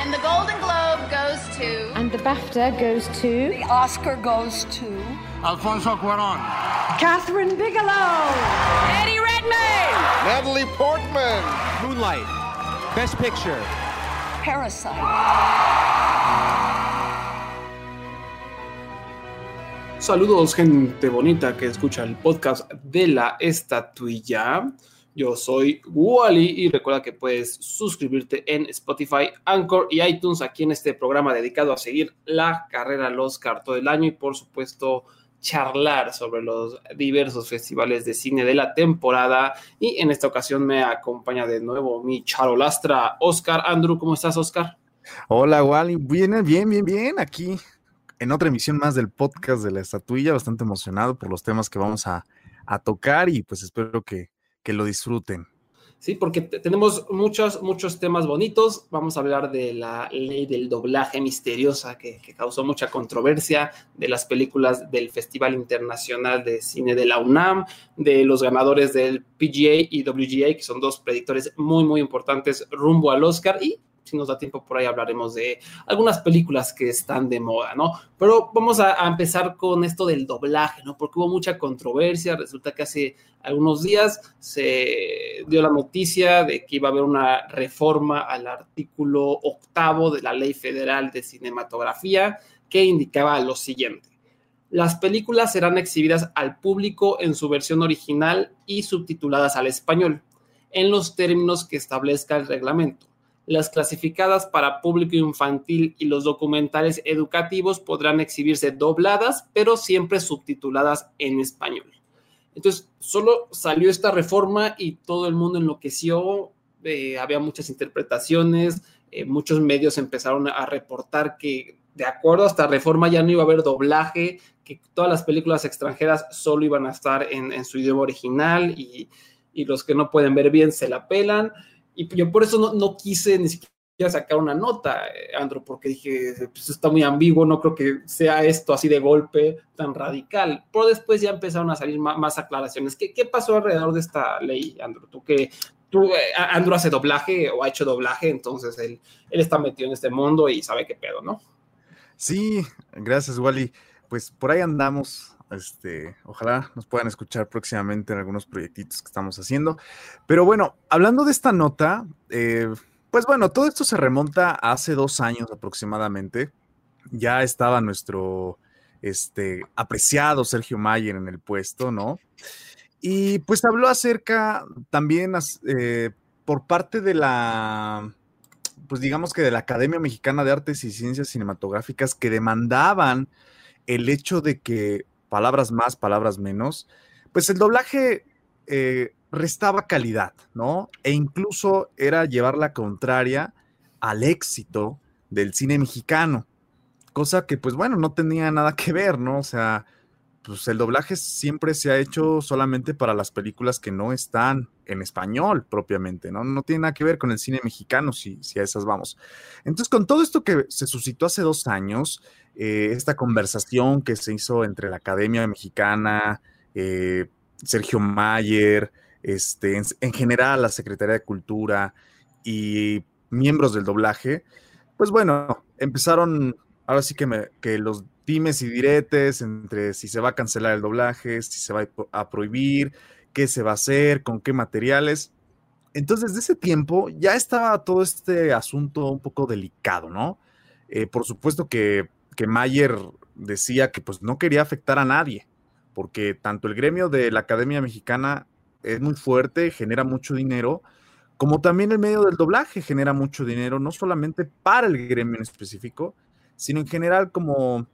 And the Golden Globe goes to. And the BAFTA goes to. The Oscar goes to. Alfonso Cuaron. Catherine Bigelow. Eddie Redmayne. Natalie Portman. Moonlight. Best Picture. Parasite. Saludos gente bonita que escucha el podcast de la estatuilla. Yo soy Wally y recuerda que puedes suscribirte en Spotify, Anchor y iTunes aquí en este programa dedicado a seguir la carrera al Oscar todo el año y por supuesto charlar sobre los diversos festivales de cine de la temporada. Y en esta ocasión me acompaña de nuevo mi charolastra, Oscar. Andrew, ¿cómo estás, Oscar? Hola, Wally. Bien, bien, bien, bien. Aquí en otra emisión más del podcast de la estatuilla, bastante emocionado por los temas que vamos a, a tocar y pues espero que, que lo disfruten. Sí, porque tenemos muchos, muchos temas bonitos. Vamos a hablar de la ley del doblaje misteriosa que, causó mucha controversia, de las películas del Festival Internacional de Cine de la UNAM, de los ganadores del PGA y WGA, que son dos predictores muy, muy importantes rumbo al Oscar. Y si nos da tiempo por ahí hablaremos de algunas películas que están de moda, ¿no? Pero vamos a, empezar con esto del doblaje, ¿no? Porque hubo mucha controversia, resulta que hace algunos días se dio la noticia de que iba a haber una reforma al artículo octavo de la Ley Federal de Cinematografía que indicaba lo siguiente. Las películas serán exhibidas al público en su versión original y subtituladas al español, en los términos que establezca el reglamento las clasificadas para público infantil y los documentales educativos podrán exhibirse dobladas, pero siempre subtituladas en español. Entonces, solo salió esta reforma y todo el mundo enloqueció, eh, había muchas interpretaciones, eh, muchos medios empezaron a reportar que de acuerdo a esta reforma ya no iba a haber doblaje, que todas las películas extranjeras solo iban a estar en, su idioma original y, y los que no pueden ver bien se la pelan. Y yo por eso no, no quise ni siquiera sacar una nota, eh, Andro, porque dije, pues está muy ambiguo, no creo que sea esto así de golpe tan radical. Pero después ya empezaron a salir más, aclaraciones. ¿Qué, ¿Qué, pasó alrededor de esta ley, Andro? Tú que tú, eh, Andro hace doblaje o ha hecho doblaje, entonces él, él está metido en este mundo y sabe qué pedo, ¿no? Sí, gracias, Wally. Pues por ahí andamos este, ojalá nos puedan escuchar próximamente en algunos proyectitos que estamos haciendo. Pero bueno, hablando de esta nota, eh, pues bueno, todo esto se remonta a hace dos años aproximadamente. Ya estaba nuestro este, apreciado Sergio Mayer en el puesto, ¿no? Y pues habló acerca también eh, por parte de la, pues digamos que de la Academia Mexicana de Artes y Ciencias Cinematográficas que demandaban el hecho de que palabras más, palabras menos, pues el doblaje eh, restaba calidad, ¿no? E incluso era llevar la contraria al éxito del cine mexicano, cosa que pues bueno, no tenía nada que ver, ¿no? O sea, pues el doblaje siempre se ha hecho solamente para las películas que no están en español propiamente, ¿no? No tiene nada que ver con el cine mexicano, si, si a esas vamos. Entonces, con todo esto que se suscitó hace dos años, eh, esta conversación que se hizo entre la Academia Mexicana, eh, Sergio Mayer, este, en, en, general la Secretaría de Cultura y miembros del doblaje, pues bueno, empezaron, ahora sí que, me, que los dimes y diretes entre si se va a cancelar el doblaje, si se va a prohibir, qué se va a hacer, con qué materiales. Entonces, desde ese tiempo ya estaba todo este asunto un poco delicado, ¿no? Eh, por supuesto que, que Mayer decía que pues no quería afectar a nadie, porque tanto el gremio de la Academia Mexicana es muy fuerte, genera mucho dinero, como también el medio del doblaje genera mucho dinero, no solamente para el gremio en específico, sino en general como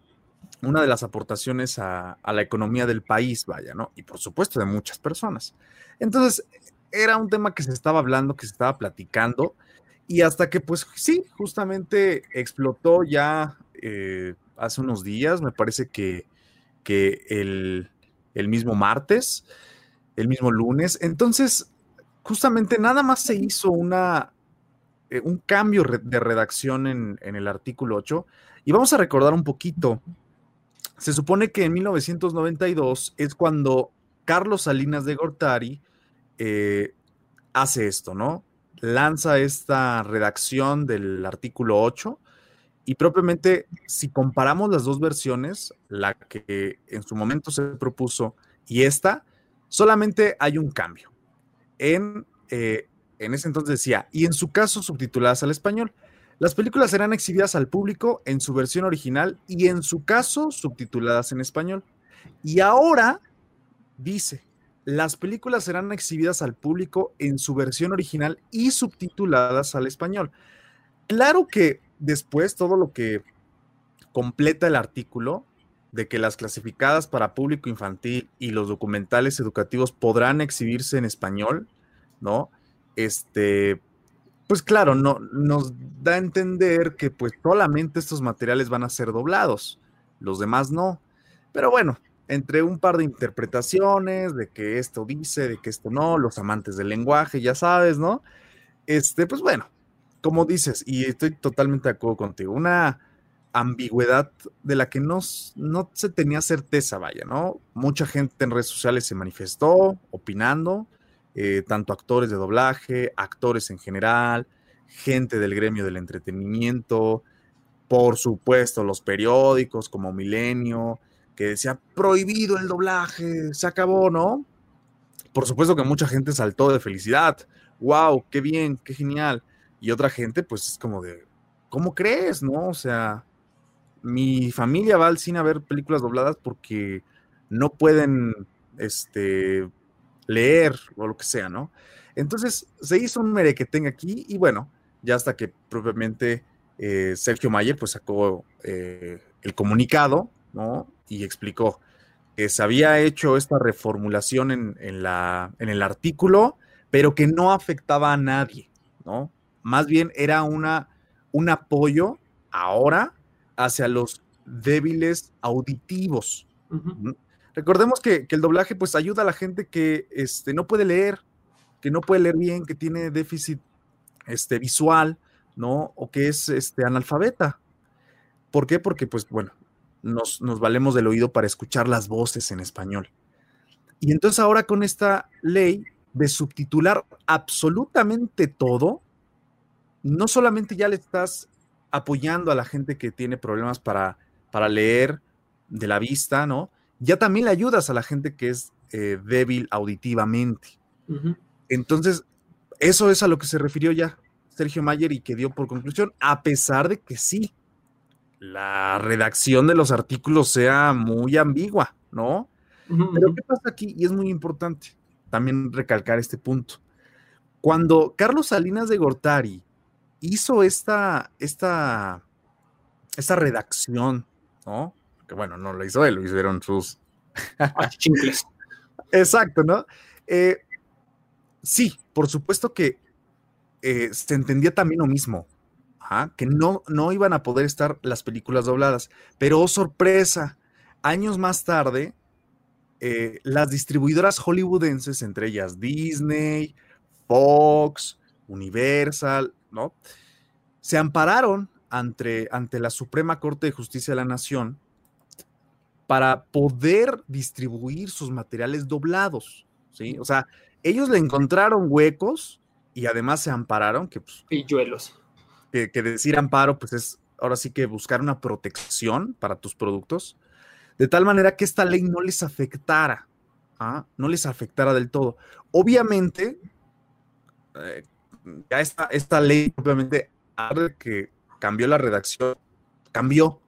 una de las aportaciones a, la economía del país, vaya, ¿no? Y por supuesto de muchas personas. Entonces, era un tema que se estaba hablando, que se estaba platicando, y hasta que, pues sí, justamente explotó ya eh, hace unos días, me parece que, que el, el mismo martes, el mismo lunes. Entonces, justamente nada más se hizo una, eh, un cambio de redacción en, en, el artículo 8 y vamos a recordar un poquito. Se supone que en 1992 es cuando Carlos Salinas de Gortari eh, hace esto, ¿no? lanza esta redacción del artículo 8 y propiamente si comparamos las dos versiones, la que en su momento se propuso y esta, solamente hay un cambio. En, eh, en ese entonces decía, y en su caso subtituladas al español. Las películas serán exhibidas al público en su versión original y en su caso subtituladas en español. Y ahora dice, las películas serán exhibidas al público en su versión original y subtituladas al español. Claro que después todo lo que completa el artículo de que las clasificadas para público infantil y los documentales educativos podrán exhibirse en español, ¿no? Este, pues claro, no, nos da a entender que pues solamente estos materiales van a ser doblados, los demás no. Pero bueno, entre un par de interpretaciones de que esto dice, de que esto no, los amantes del lenguaje, ya sabes, ¿no? Este, pues bueno, como dices, y estoy totalmente de acuerdo contigo, una ambigüedad de la que no, no se tenía certeza, vaya, ¿no? Mucha gente en redes sociales se manifestó opinando, eh, tanto actores de doblaje, actores en general, gente del gremio del entretenimiento, por supuesto los periódicos como Milenio, que decía prohibido el doblaje, se acabó, ¿no? Por supuesto que mucha gente saltó de felicidad, wow, qué bien, qué genial. Y otra gente, pues es como de, ¿cómo crees, no? O sea, mi familia va al cine a ver películas dobladas porque no pueden, este, leer o lo que sea, ¿no? Entonces se hizo un merequetengue aquí y bueno, ya hasta que propiamente eh, Sergio Mayer pues sacó eh, el comunicado, ¿no? Y explicó que se había hecho esta reformulación en, la, en el artículo, pero que no afectaba a nadie, ¿no? Más bien era una, un apoyo ahora hacia los débiles auditivos. Recordemos que, el doblaje pues ayuda a la gente que este, no puede leer, que no puede leer bien, que tiene déficit este, visual, ¿no? O que es este, analfabeta. ¿Por qué? Porque pues bueno, nos, nos valemos del oído para escuchar las voces en español. Y entonces ahora con esta ley de subtitular absolutamente todo, no solamente ya le estás apoyando a la gente que tiene problemas para, para leer de la vista, ¿no? Ya también le ayudas a la gente que es eh, débil auditivamente. Entonces, eso es a lo que se refirió ya Sergio Mayer y que dio por conclusión, a pesar de que sí, la redacción de los artículos sea muy ambigua, ¿no? Pero ¿qué pasa aquí? Y es muy importante también recalcar este punto. Cuando Carlos Salinas de Gortari hizo esta, esta, esta redacción, ¿no? Que bueno, no lo hizo él, lo hicieron sus... Exacto, ¿no? Eh, sí, por supuesto que eh, se entendía también lo mismo, que no, no iban a poder estar las películas dobladas, pero oh, sorpresa, años más tarde, eh, las distribuidoras hollywoodenses, entre ellas Disney, Fox, Universal, ¿no? Se ampararon ante, ante la Suprema Corte de Justicia de la Nación para poder distribuir sus materiales doblados, ¿sí? O sea, ellos le encontraron huecos y además se ampararon, que pues, Pilluelos. Que, que decir amparo, pues es ahora sí que buscar una protección para tus productos, de tal manera que esta ley no les afectara, ¿ah? no les afectara del todo. Obviamente, eh, ya esta, esta ley, obviamente, que cambió la redacción, cambió,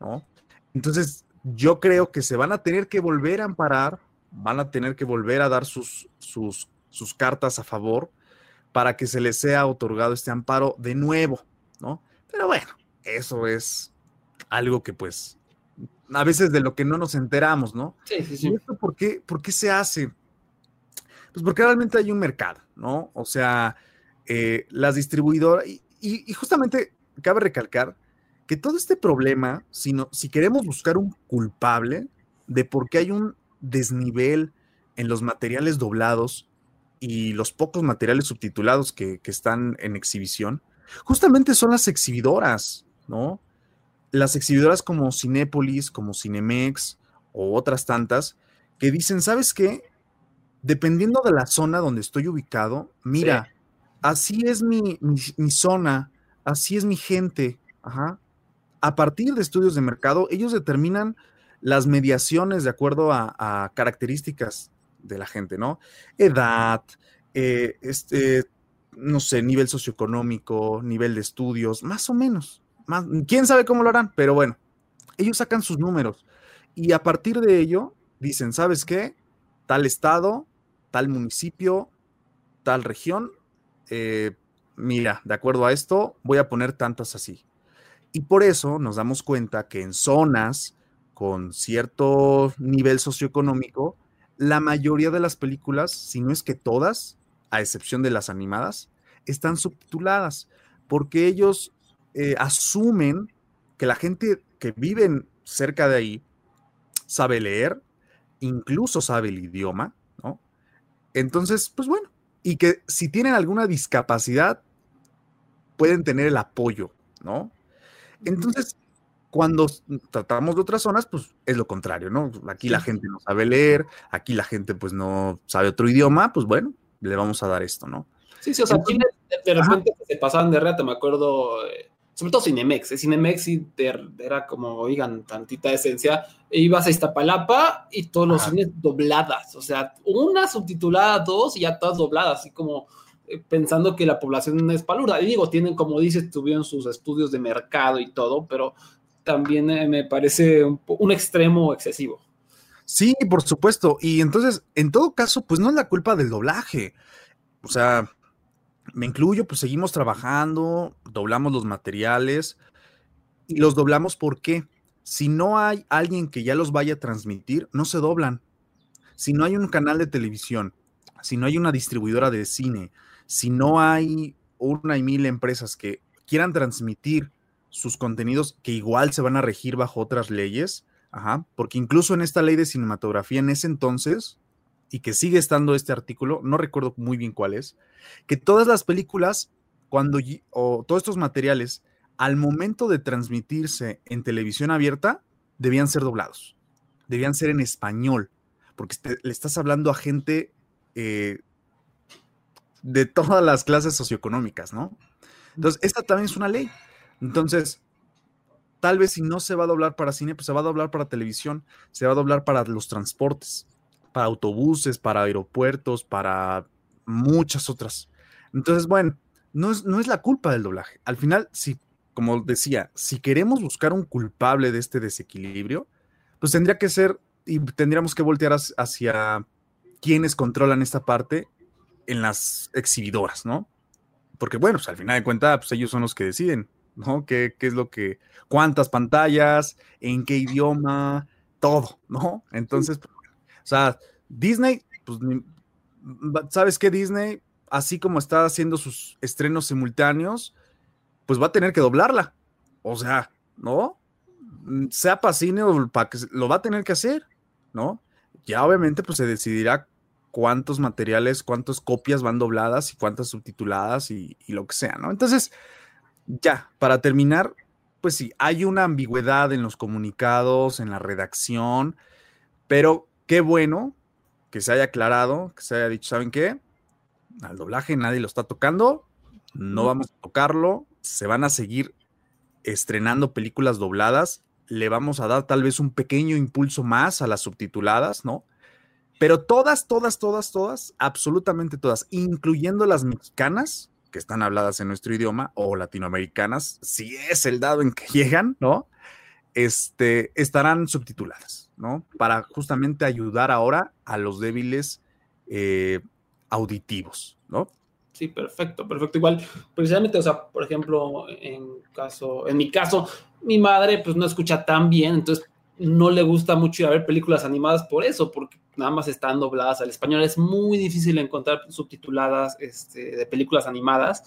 ¿no? Entonces, yo creo que se van a tener que volver a amparar, van a tener que volver a dar sus, sus, sus cartas a favor para que se les sea otorgado este amparo de nuevo, ¿no? Pero bueno, eso es algo que pues a veces de lo que no nos enteramos, ¿no? Sí, sí, sí. ¿Y esto por qué, por qué se hace? Pues porque realmente hay un mercado, ¿no? O sea, eh, las distribuidoras, y, justamente cabe recalcar que todo este problema, si, si queremos buscar un culpable de por qué hay un desnivel en los materiales doblados y los pocos materiales subtitulados que, están en exhibición, justamente son las exhibidoras, ¿no? Las exhibidoras como Cinépolis, como Cinemex o otras tantas, que dicen, ¿sabes qué? Dependiendo de la zona donde estoy ubicado, mira, así es mi, mi, mi zona, así es mi gente. Ajá. A partir de estudios de mercado, ellos determinan las mediaciones de acuerdo a, características de la gente, ¿no? Edad, eh, este, no sé, nivel socioeconómico, nivel de estudios, más o menos. Quién sabe cómo lo harán, pero bueno, ellos sacan sus números y a partir de ello dicen, ¿sabes qué? Tal estado, tal municipio, tal región, eh, mira, de acuerdo a esto, voy a poner tantas así. Y por eso nos damos cuenta que en zonas con cierto nivel socioeconómico, la mayoría de las películas, si no es que todas, a excepción de las animadas, están subtituladas, porque ellos eh, asumen que la gente que vive cerca de ahí sabe leer, incluso sabe el idioma, ¿no? Entonces, pues bueno, y que si tienen alguna discapacidad, pueden tener el apoyo, ¿no? Entonces, cuando tratamos de otras zonas, pues es lo contrario, ¿no? Aquí la gente no sabe leer, aquí la gente pues no sabe otro idioma, pues bueno, le vamos a dar esto, ¿no? Sí, sí, o sea, aquí de, repente se pasaban de reta, me acuerdo, eh, sobre todo Cinemex, ¿eh? Cinemex sí era como, oigan, tantita esencia, e ibas a Iztapalapa y todos los cines dobladas, o sea, una subtitulada, dos y ya todas dobladas, así como pensando que la población es palurda. Y digo, tienen, como dices, tuvieron sus estudios de mercado y todo, pero también eh, me parece un extremo excesivo. Sí, por supuesto. Y entonces, en todo caso, pues no es la culpa del doblaje. O sea, me incluyo, pues seguimos trabajando, doblamos los materiales y los doblamos porque si no hay alguien que ya los vaya a transmitir, no se doblan. Si no hay un canal de televisión, si no hay una distribuidora de cine, si no hay una y mil empresas que quieran transmitir sus contenidos que igual se van a regir bajo otras leyes, Ajá, porque incluso en esta ley de cinematografía en ese entonces, y que sigue estando este artículo, no recuerdo muy bien cuál es, que todas las películas, cuando, o todos estos materiales, al momento de transmitirse en televisión abierta, debían ser doblados, debían ser en español, porque este- le estás hablando a gente eh, de todas las clases socioeconómicas, ¿no? Entonces, esta también es una ley. Entonces, tal vez si no se va a doblar para cine, pues se va a doblar para televisión, se va a doblar para los transportes, para autobuses, para aeropuertos, para muchas otras. Entonces, bueno, no es, no es la culpa del doblaje. Al final, si, como decía, si queremos buscar un culpable de este desequilibrio, pues tendría que ser y tendríamos que voltear hacia, quienes controlan esta parte en las exhibidoras, ¿no? Porque bueno, pues al final de cuentas, pues ellos son los que deciden, ¿no? ¿Qué, qué es lo que, cuántas pantallas, en qué idioma, todo, ¿no? Entonces, pues, o sea, Disney, pues, ¿sabes qué? Disney, así como está haciendo sus estrenos simultáneos, pues va a tener que doblarla. O sea, ¿no? Sea para cine o para que lo va a tener que hacer, ¿no? Ya obviamente, pues se decidirá cuántos materiales, cuántas copias van dobladas y cuántas subtituladas y, y lo que sea, ¿no? Entonces, ya, para terminar, pues sí, hay una ambigüedad en los comunicados, en la redacción, pero qué bueno que se haya aclarado, que se haya dicho, ¿saben qué? Al doblaje nadie lo está tocando, no vamos a tocarlo, se van a seguir estrenando películas dobladas, le vamos a dar tal vez un pequeño impulso más a las subtituladas, ¿no? Pero todas, todas, todas, todas, absolutamente todas, incluyendo las mexicanas, que están habladas en nuestro idioma, o latinoamericanas, si es el dado en que llegan, ¿no? Este, estarán subtituladas, ¿no? Para justamente ayudar ahora a los débiles eh, auditivos, ¿no? Sí, perfecto, perfecto. Igual, precisamente, o sea, por ejemplo, en caso, en mi caso, mi madre pues no escucha tan bien, entonces no le gusta mucho ir a ver películas animadas por eso, porque nada más están dobladas al español. Es muy difícil encontrar subtituladas este, de películas animadas.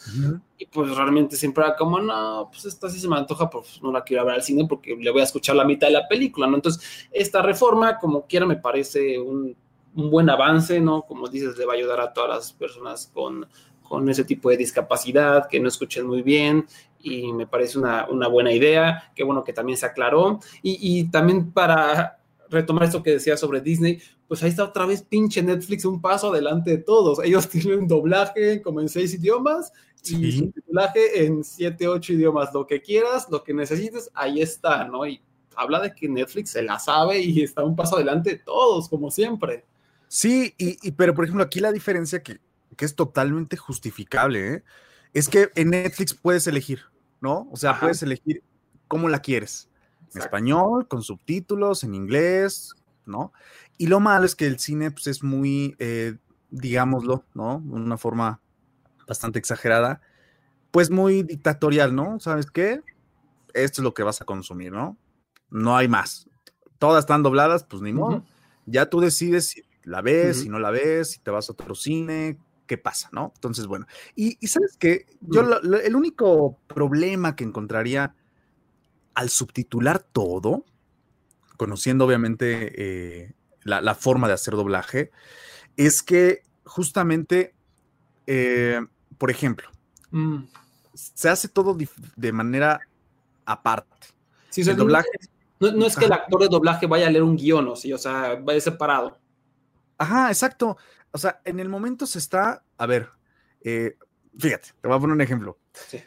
Y pues realmente siempre era como, no, pues esta sí se me antoja, pues no la quiero ver al cine porque le voy a escuchar la mitad de la película, ¿no? Entonces, esta reforma, como quiera, me parece un, un buen avance, ¿no? Como dices, le va a ayudar a todas las personas con, con ese tipo de discapacidad, que no escuchen muy bien, y me parece una, una buena idea, qué bueno que también se aclaró, y, y también para retomar esto que decía sobre Disney, pues ahí está otra vez pinche Netflix un paso adelante de todos. Ellos tienen doblaje como en seis idiomas y Sí. subtitulaje en siete, ocho idiomas. Lo que quieras, lo que necesites, ahí está, ¿no? Y habla de que Netflix se la sabe y está un paso adelante de todos, como siempre. Sí, y, y- pero por ejemplo, aquí la diferencia que, que es totalmente justificable, ¿eh? Es que en Netflix puedes elegir, ¿no? O sea, Ajá. puedes elegir cómo la quieres. En español, con subtítulos, en inglés, ¿no? Y lo malo es que el cine pues, es muy, eh, digámoslo, ¿no? De una forma bastante exagerada, pues muy dictatorial, ¿no? ¿Sabes qué? Esto es lo que vas a consumir, ¿no? No hay más. Todas están dobladas, pues ni modo. Ya tú decides si la ves, si no la ves, si te vas a otro cine, qué pasa, ¿no? Entonces, bueno. Y, y sabes que yo lo- lo- el único problema que encontraría al subtitular todo, conociendo obviamente eh, la, la forma de hacer doblaje, es que justamente, eh, por ejemplo, Mm. se hace todo de manera aparte. Sí, El doblaje No, no es que el actor de doblaje vaya a leer un guion, o sí, o sea, vaya separado. Ajá, exacto. O sea, en el momento se está, a ver, eh, fíjate, te voy a poner un ejemplo. Sí.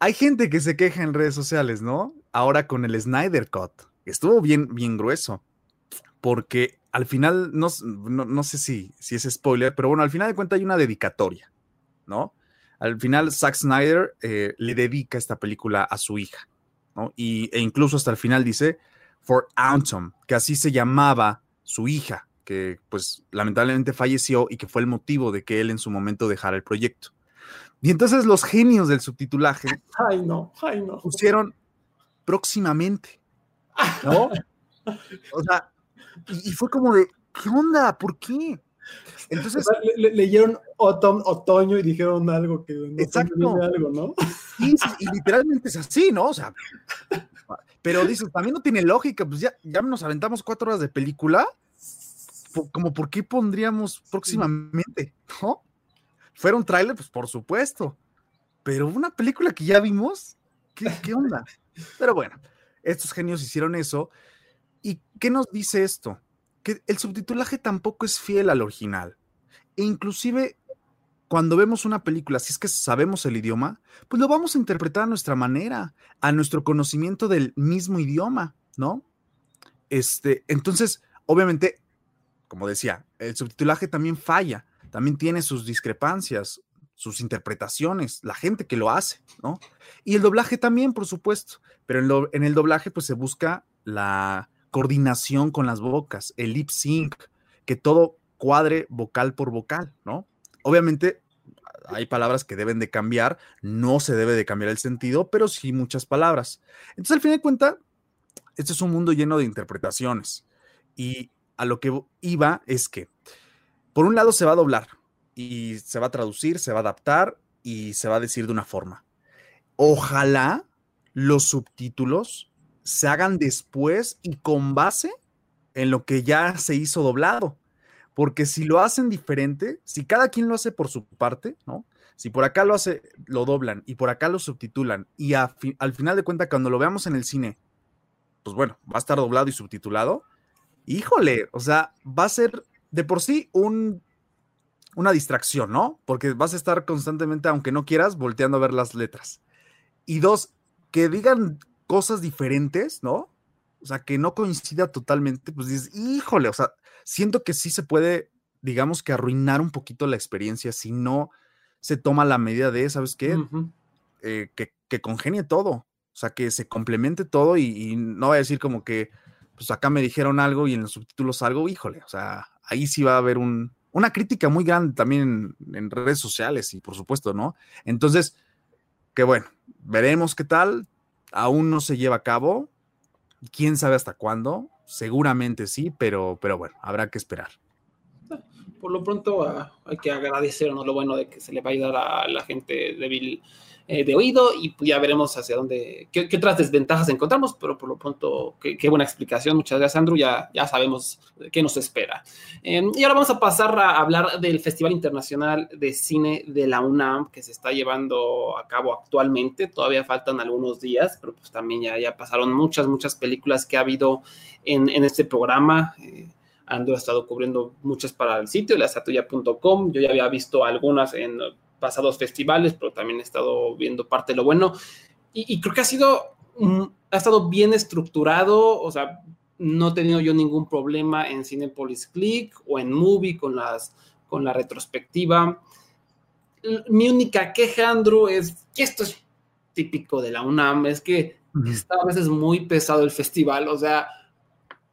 Hay gente que se queja en redes sociales, ¿no? Ahora con el Snyder Cut. Estuvo bien, bien grueso. Porque al final, no, no, no sé si, si es spoiler, pero bueno, al final de cuentas hay una dedicatoria, ¿no? Al final, Zack Snyder eh, le dedica esta película a su hija, ¿no? Y, e incluso hasta el final dice, for Autumn, que así se llamaba su hija, que pues lamentablemente falleció y que fue el motivo de que él en su momento dejara el proyecto. Y entonces los genios del subtitulaje Ay, no, ay, no. pusieron próximamente, ¿no? O sea, y, y fue como de, ¿qué onda? ¿Por qué? Entonces, le- le- leyeron otom- otoño y dijeron algo que no Exacto. algo, ¿no? sí, sí, y literalmente es así, ¿no? O sea, pero dices, también no tiene lógica, pues ya, ya nos aventamos cuatro horas de película, como por qué pondríamos próximamente, ¿no? ¿Fuera un tráiler? Pues por supuesto, pero una película que ya vimos, ¿qué, qué onda? Pero bueno, estos genios hicieron eso, ¿y qué nos dice esto? Que el subtitulaje tampoco es fiel al original, e inclusive cuando vemos una película, si es que sabemos el idioma, pues lo vamos a interpretar a nuestra manera, a nuestro conocimiento del mismo idioma, ¿no? Este, entonces, obviamente, como decía, el subtitulaje también falla, también tiene sus discrepancias, sus interpretaciones, la gente que lo hace, ¿no? Y el doblaje también, por supuesto, pero en, en el doblaje pues se busca la coordinación con las bocas, el lip sync, que todo cuadre vocal por vocal, ¿no? Obviamente hay palabras que deben de cambiar, no se debe de cambiar el sentido, pero sí muchas palabras. Entonces, al fin de cuentas, este es un mundo lleno de interpretaciones. Y a lo que iba es que, por un lado, se va a doblar y se va a traducir, se va a adaptar y se va a decir de una forma. Ojalá los subtítulos se hagan después y con base en lo que ya se hizo doblado. Porque si lo hacen diferente, si cada quien lo hace por su parte, ¿no? Si por acá lo hace, lo doblan y por acá lo subtitulan y al final de cuentas cuando lo veamos en el cine, pues bueno, va a estar doblado y subtitulado. Híjole, o sea, va a ser de por sí un, una distracción, ¿no? Porque vas a estar constantemente, aunque no quieras, volteando a ver las letras. Y dos, que digan cosas diferentes, ¿no? O sea, que no coincida totalmente, pues dices, híjole, o sea, siento que sí se puede, digamos que arruinar un poquito la experiencia si no se toma la medida de, ¿sabes qué? Eh, que, que congenie todo, o sea, que se complemente todo y, y no voy a decir como que, pues acá me dijeron algo y en los subtítulos algo, híjole, o sea, ahí sí va a haber un, una crítica muy grande también en, redes sociales y por supuesto, ¿no? Entonces, que bueno, veremos qué tal, aún no se lleva a cabo, quién sabe hasta cuándo, seguramente sí, pero, pero bueno, habrá que esperar. Por lo pronto ah, hay que agradecernos lo bueno de que se le va a ayudar a la gente débil eh, de oído y pues, ya veremos hacia dónde, qué, otras desventajas encontramos, pero por lo pronto, qué, buena explicación. Muchas gracias, Andrew. Ya, ya sabemos qué nos espera. Eh, y ahora vamos a pasar a hablar del Festival Internacional de Cine de la UNAM que se está llevando a cabo actualmente. Todavía faltan algunos días, pero pues también ya, ya pasaron muchas, muchas películas que ha habido en, en este programa. Eh, Ando ha estado cubriendo muchas para el sitio, lasatuya.com. Yo ya había visto algunas en pasados festivales, pero también he estado viendo parte de lo bueno. Y, y creo que ha sido, ha estado bien estructurado, o sea, no he tenido yo ningún problema en Cinepolis Click o en Movie con, las, con la retrospectiva. Mi única queja, Andrew, es que esto es típico de la UNAM, es que está a veces muy pesado el festival, o sea,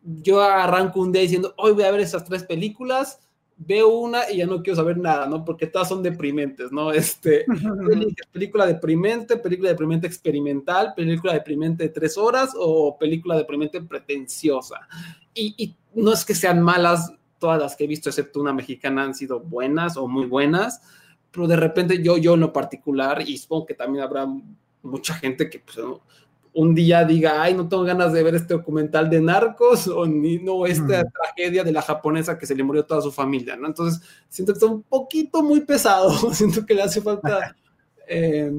yo arranco un día diciendo, hoy voy a ver esas tres películas, veo una y ya no quiero saber nada, ¿no? Porque todas son deprimentes, ¿no? Este, película deprimente, película deprimente experimental, película deprimente de tres horas o película deprimente pretenciosa. Y, y no es que sean malas, todas las que he visto, excepto una mexicana, han sido buenas o muy buenas, pero de repente yo, yo en lo particular, y supongo que también habrá mucha gente que pues, un día diga, ay, no tengo ganas de ver este documental de narcos o ni, no esta mm. tragedia de la japonesa que se le murió toda su familia, ¿no? Entonces, siento que está un poquito muy pesado, siento que le hace falta eh,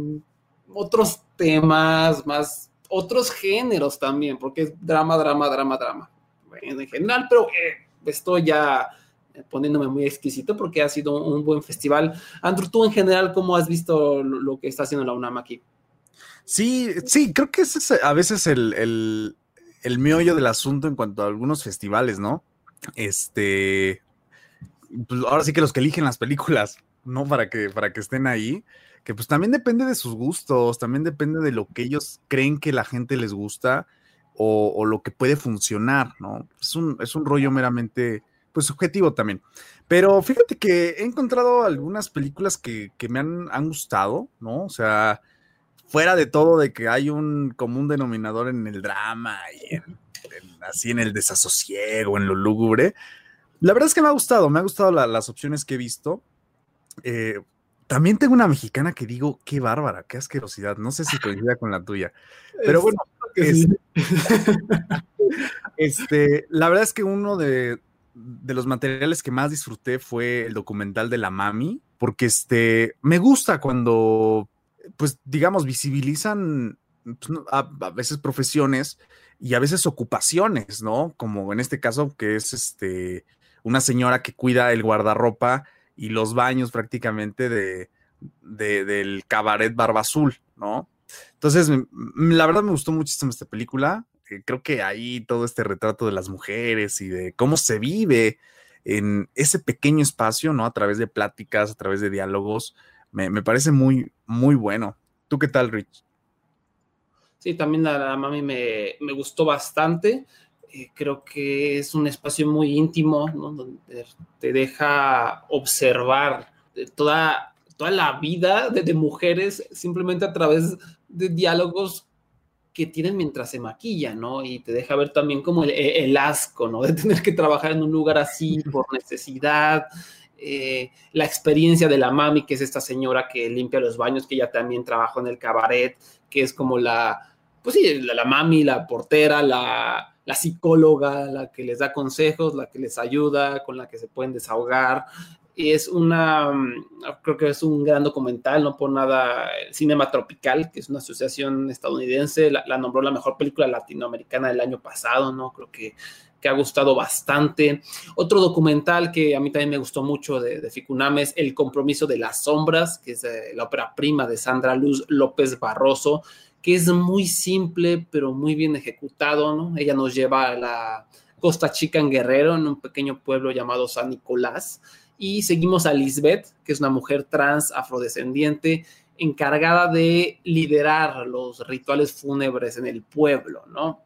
otros temas, más otros géneros también, porque es drama, drama, drama, drama, en general, pero eh, estoy ya poniéndome muy exquisito porque ha sido un buen festival. Andrew, tú en general, ¿cómo has visto lo que está haciendo la UNAM aquí? Sí, sí, creo que ese es a veces el, el, el meollo del asunto en cuanto a algunos festivales, ¿no? Este, pues ahora sí que los que eligen las películas, ¿no? Para que, para que estén ahí, que pues también depende de sus gustos, también depende de lo que ellos creen que la gente les gusta o, o lo que puede funcionar, ¿no? Es un, es un rollo meramente, pues subjetivo también. Pero fíjate que he encontrado algunas películas que, que me han, han gustado, ¿no? O sea, fuera de todo de que hay un común denominador en el drama y en, en, así en el desasosiego, en lo lúgubre, la verdad es que me ha gustado, me ha gustado la, las opciones que he visto. Eh, también tengo una mexicana que digo, qué bárbara, qué asquerosidad, no sé si coincida con la tuya, pero bueno, es, este, la verdad es que uno de, de los materiales que más disfruté fue el documental de la mami, porque este, me gusta cuando pues digamos, visibilizan pues, a, veces profesiones y a veces ocupaciones, ¿no? Como en este caso que es este una señora que cuida el guardarropa y los baños prácticamente de, de del cabaret Barba Azul, ¿no? Entonces, la verdad me gustó muchísimo esta película. Eh, creo que ahí todo este retrato de las mujeres y de cómo se vive en ese pequeño espacio, ¿no? A través de pláticas, a través de diálogos, me, me, parece muy, muy bueno. ¿Tú qué tal, Rich? Sí, también la, la mami me, me, gustó bastante. Eh, creo que es un espacio muy íntimo, ¿no? donde te deja observar toda, toda la vida de, mujeres simplemente a través de diálogos que tienen mientras se maquillan, ¿no? Y te deja ver también como el asco, ¿no? De tener que trabajar en un lugar así por necesidad, eh, la experiencia de la mami, que es esta señora que limpia los baños, que ella también trabajó en el cabaret, que es como la, pues sí, la, la mami, la portera, la, la, psicóloga, la que les da consejos, la que les ayuda, con la que se pueden desahogar. Y es una, creo que es un gran documental, no por nada, Cinema Tropical, que es una asociación estadounidense, la, la nombró la mejor película latinoamericana del año pasado, ¿no? Creo que que ha gustado bastante. Otro documental que a mí también me gustó mucho de, de Ficunam es El compromiso de las sombras, que es eh, la ópera prima de Sandra Luz López Barroso, que es muy simple, pero muy bien ejecutado, ¿no? Ella nos lleva a la Costa Chica en Guerrero, en un pequeño pueblo llamado San Nicolás, y seguimos a Lisbeth, que es una mujer trans afrodescendiente encargada de liderar los rituales fúnebres en el pueblo, ¿no?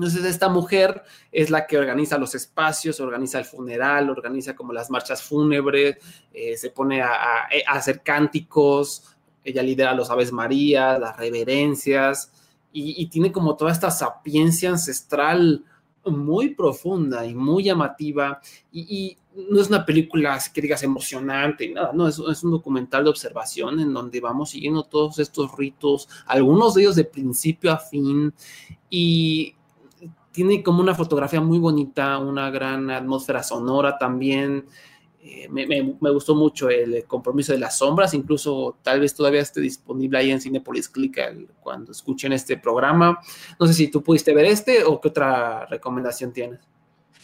Entonces, esta mujer es la que organiza los espacios, organiza el funeral, organiza como las marchas fúnebres, eh, se pone a, a, a, hacer cánticos, ella lidera los Aves María, las reverencias, y, y, tiene como toda esta sapiencia ancestral muy profunda y muy llamativa. Y, no es una película que digas emocionante y nada, no, es, es, un documental de observación en donde vamos siguiendo todos estos ritos, algunos de ellos de principio a fin y tiene como una fotografía muy bonita, una gran atmósfera sonora también. Eh, me, me, gustó mucho el compromiso de las sombras, incluso tal vez todavía esté disponible ahí en Cinepolis Click cuando escuchen este programa. No sé si tú pudiste ver este o qué otra recomendación tienes.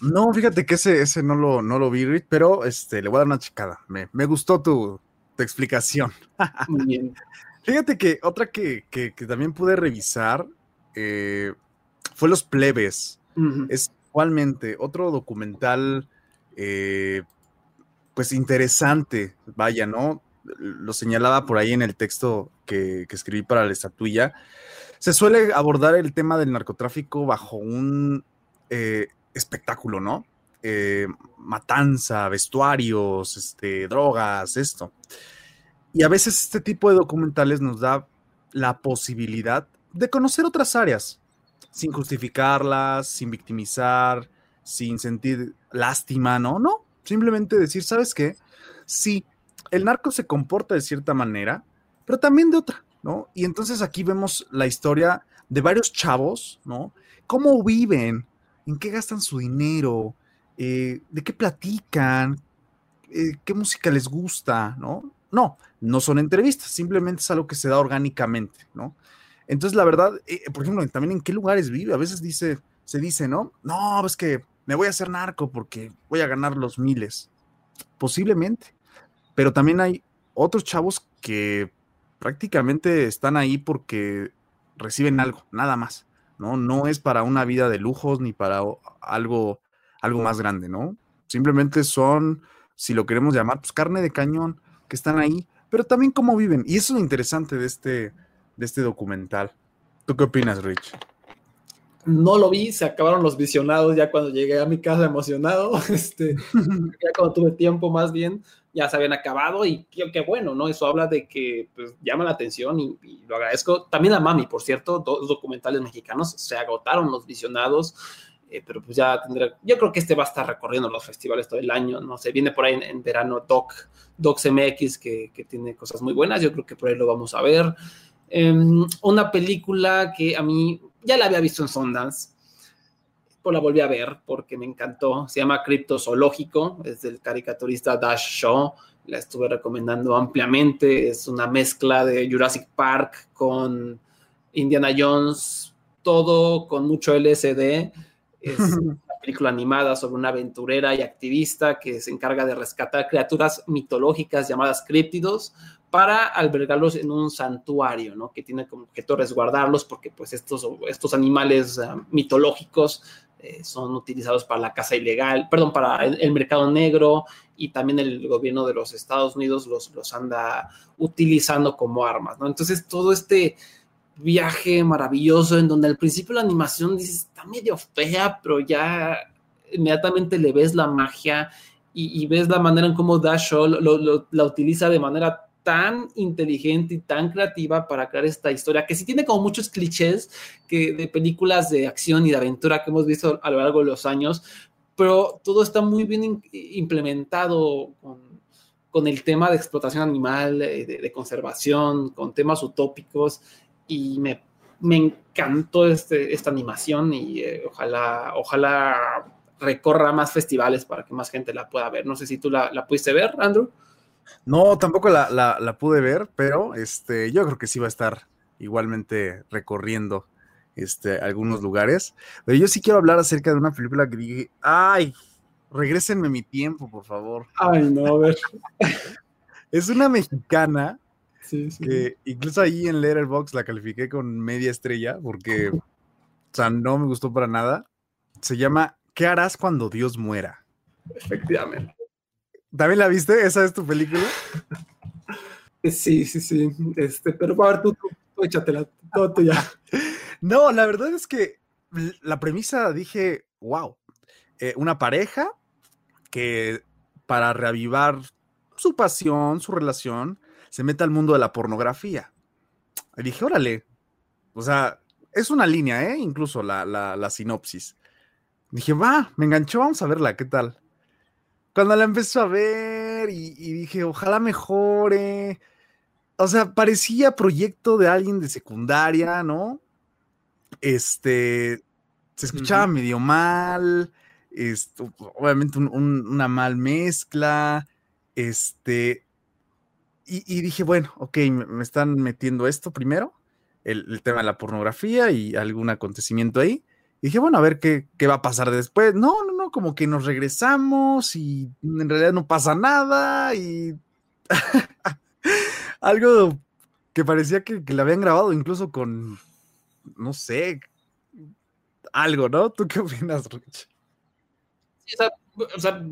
No, fíjate que ese, ese no, lo, no lo vi, pero este, le voy a dar una checada. Me, me gustó tu, tu, explicación. Muy bien. fíjate que otra que, que, que también pude revisar eh, fue Los Plebes. Uh -huh. Es igualmente otro documental eh, pues interesante, vaya, ¿no? Lo señalaba por ahí en el texto que, que, escribí para la estatuilla. Se suele abordar el tema del narcotráfico bajo un eh, espectáculo, ¿no? Eh, matanza, vestuarios, este, drogas, esto. Y a veces este tipo de documentales nos da la posibilidad de conocer otras áreas, sin justificarlas, sin victimizar, sin sentir lástima, ¿no? No, Simplemente decir, ¿sabes qué? Sí, el narco se comporta de cierta manera, pero también de otra, ¿no? Y entonces aquí vemos la historia de varios chavos, ¿no? ¿Cómo viven? ¿En qué gastan su dinero? Eh, ¿De qué platican? Eh, ¿Qué música les gusta? ¿No? No, no son entrevistas, simplemente es algo que se da orgánicamente, ¿no? Entonces, la verdad, eh, por ejemplo, también en qué lugares vive, a veces dice, se dice, ¿no? No, es que me voy a hacer narco porque voy a ganar los miles. Posiblemente. Pero también hay otros chavos que prácticamente están ahí porque reciben algo, nada más. ¿no? No es para una vida de lujos ni para algo, algo más grande, ¿no? Simplemente son, si lo queremos llamar, pues carne de cañón, que están ahí, pero también cómo viven. Y eso es lo interesante de este, de este documental. ¿Tú qué opinas, Rich? no lo vi, se acabaron los visionados ya cuando llegué a mi casa emocionado, este, ya cuando tuve tiempo más bien, ya se habían acabado y qué, qué bueno, ¿no? Eso habla de que pues, llama la atención y, lo agradezco. También a Mami, por cierto, dos documentales mexicanos, se agotaron los visionados, eh, pero pues ya tendré, yo creo que este va a estar recorriendo los festivales todo el año, no sé, viene por ahí en, en verano Doc, Docs MX, que, que, tiene cosas muy buenas, yo creo que por ahí lo vamos a ver. Eh, una película que a mí ya la había visto en Sundance, pues la volví a ver porque me encantó. Se llama Criptozoológico, es del caricaturista Dash Shaw. La estuve recomendando ampliamente. Es una mezcla de Jurassic Park con Indiana Jones, todo con mucho LSD. Es una película animada sobre una aventurera y activista que se encarga de rescatar criaturas mitológicas llamadas críptidos para albergarlos en un santuario, ¿no? Que tiene como objeto resguardarlos porque pues estos, estos animales uh, mitológicos eh, son utilizados para la caza ilegal, perdón, para el, mercado negro y también el gobierno de los Estados Unidos los, los anda utilizando como armas, ¿no? Entonces todo este viaje maravilloso en donde al principio la animación dices, está medio fea, pero ya inmediatamente le ves la magia y, ves la manera en cómo Dash lo, la utiliza de manera tan inteligente y tan creativa para crear esta historia, que sí tiene como muchos clichés que, de películas de acción y de aventura que hemos visto a lo largo de los años, pero todo está muy bien implementado con, con, el tema de explotación animal, de, de, conservación, con temas utópicos, y me, me encantó este, esta animación y eh, ojalá, ojalá recorra más festivales para que más gente la pueda ver. No sé si tú la, la pudiste ver, Andrew. No, tampoco la, la, la, pude ver, pero este, yo creo que sí va a estar igualmente recorriendo este, algunos lugares. Pero yo sí quiero hablar acerca de una película que dije, ay, regrésenme mi tiempo, por favor. Ay, no, a ver. es una mexicana sí, sí. que incluso ahí en Letterboxd la califiqué con media estrella porque, o sea, no me gustó para nada. Se llama ¿Qué harás cuando Dios muera? Efectivamente. ¿También la viste? ¿Esa es tu película? Sí, sí, sí. Este, pero a ver, tú, tú, tú échatela, todo tú ya. No, la verdad es que la premisa dije, wow, eh, una pareja que para reavivar su pasión, su relación, se mete al mundo de la pornografía. Y dije, órale, o sea, es una línea, ¿eh? Incluso la, la, la sinopsis. Dije, va, me enganchó, vamos a verla, ¿qué tal? Cuando la empezó a ver y, y dije, ojalá mejore. O sea, parecía proyecto de alguien de secundaria, ¿no? Este, se escuchaba medio mal, esto, obviamente un- un- una mal mezcla, este, y, y dije, bueno, ok, me, me están metiendo esto primero, el, el tema de la pornografía y algún acontecimiento ahí. Y dije, bueno, a ver qué, qué va a pasar después. No, no, como que nos regresamos y en realidad no pasa nada y algo que parecía que, que le habían grabado incluso con, no sé, algo, ¿no? ¿Tú qué opinas, Rich? O sea,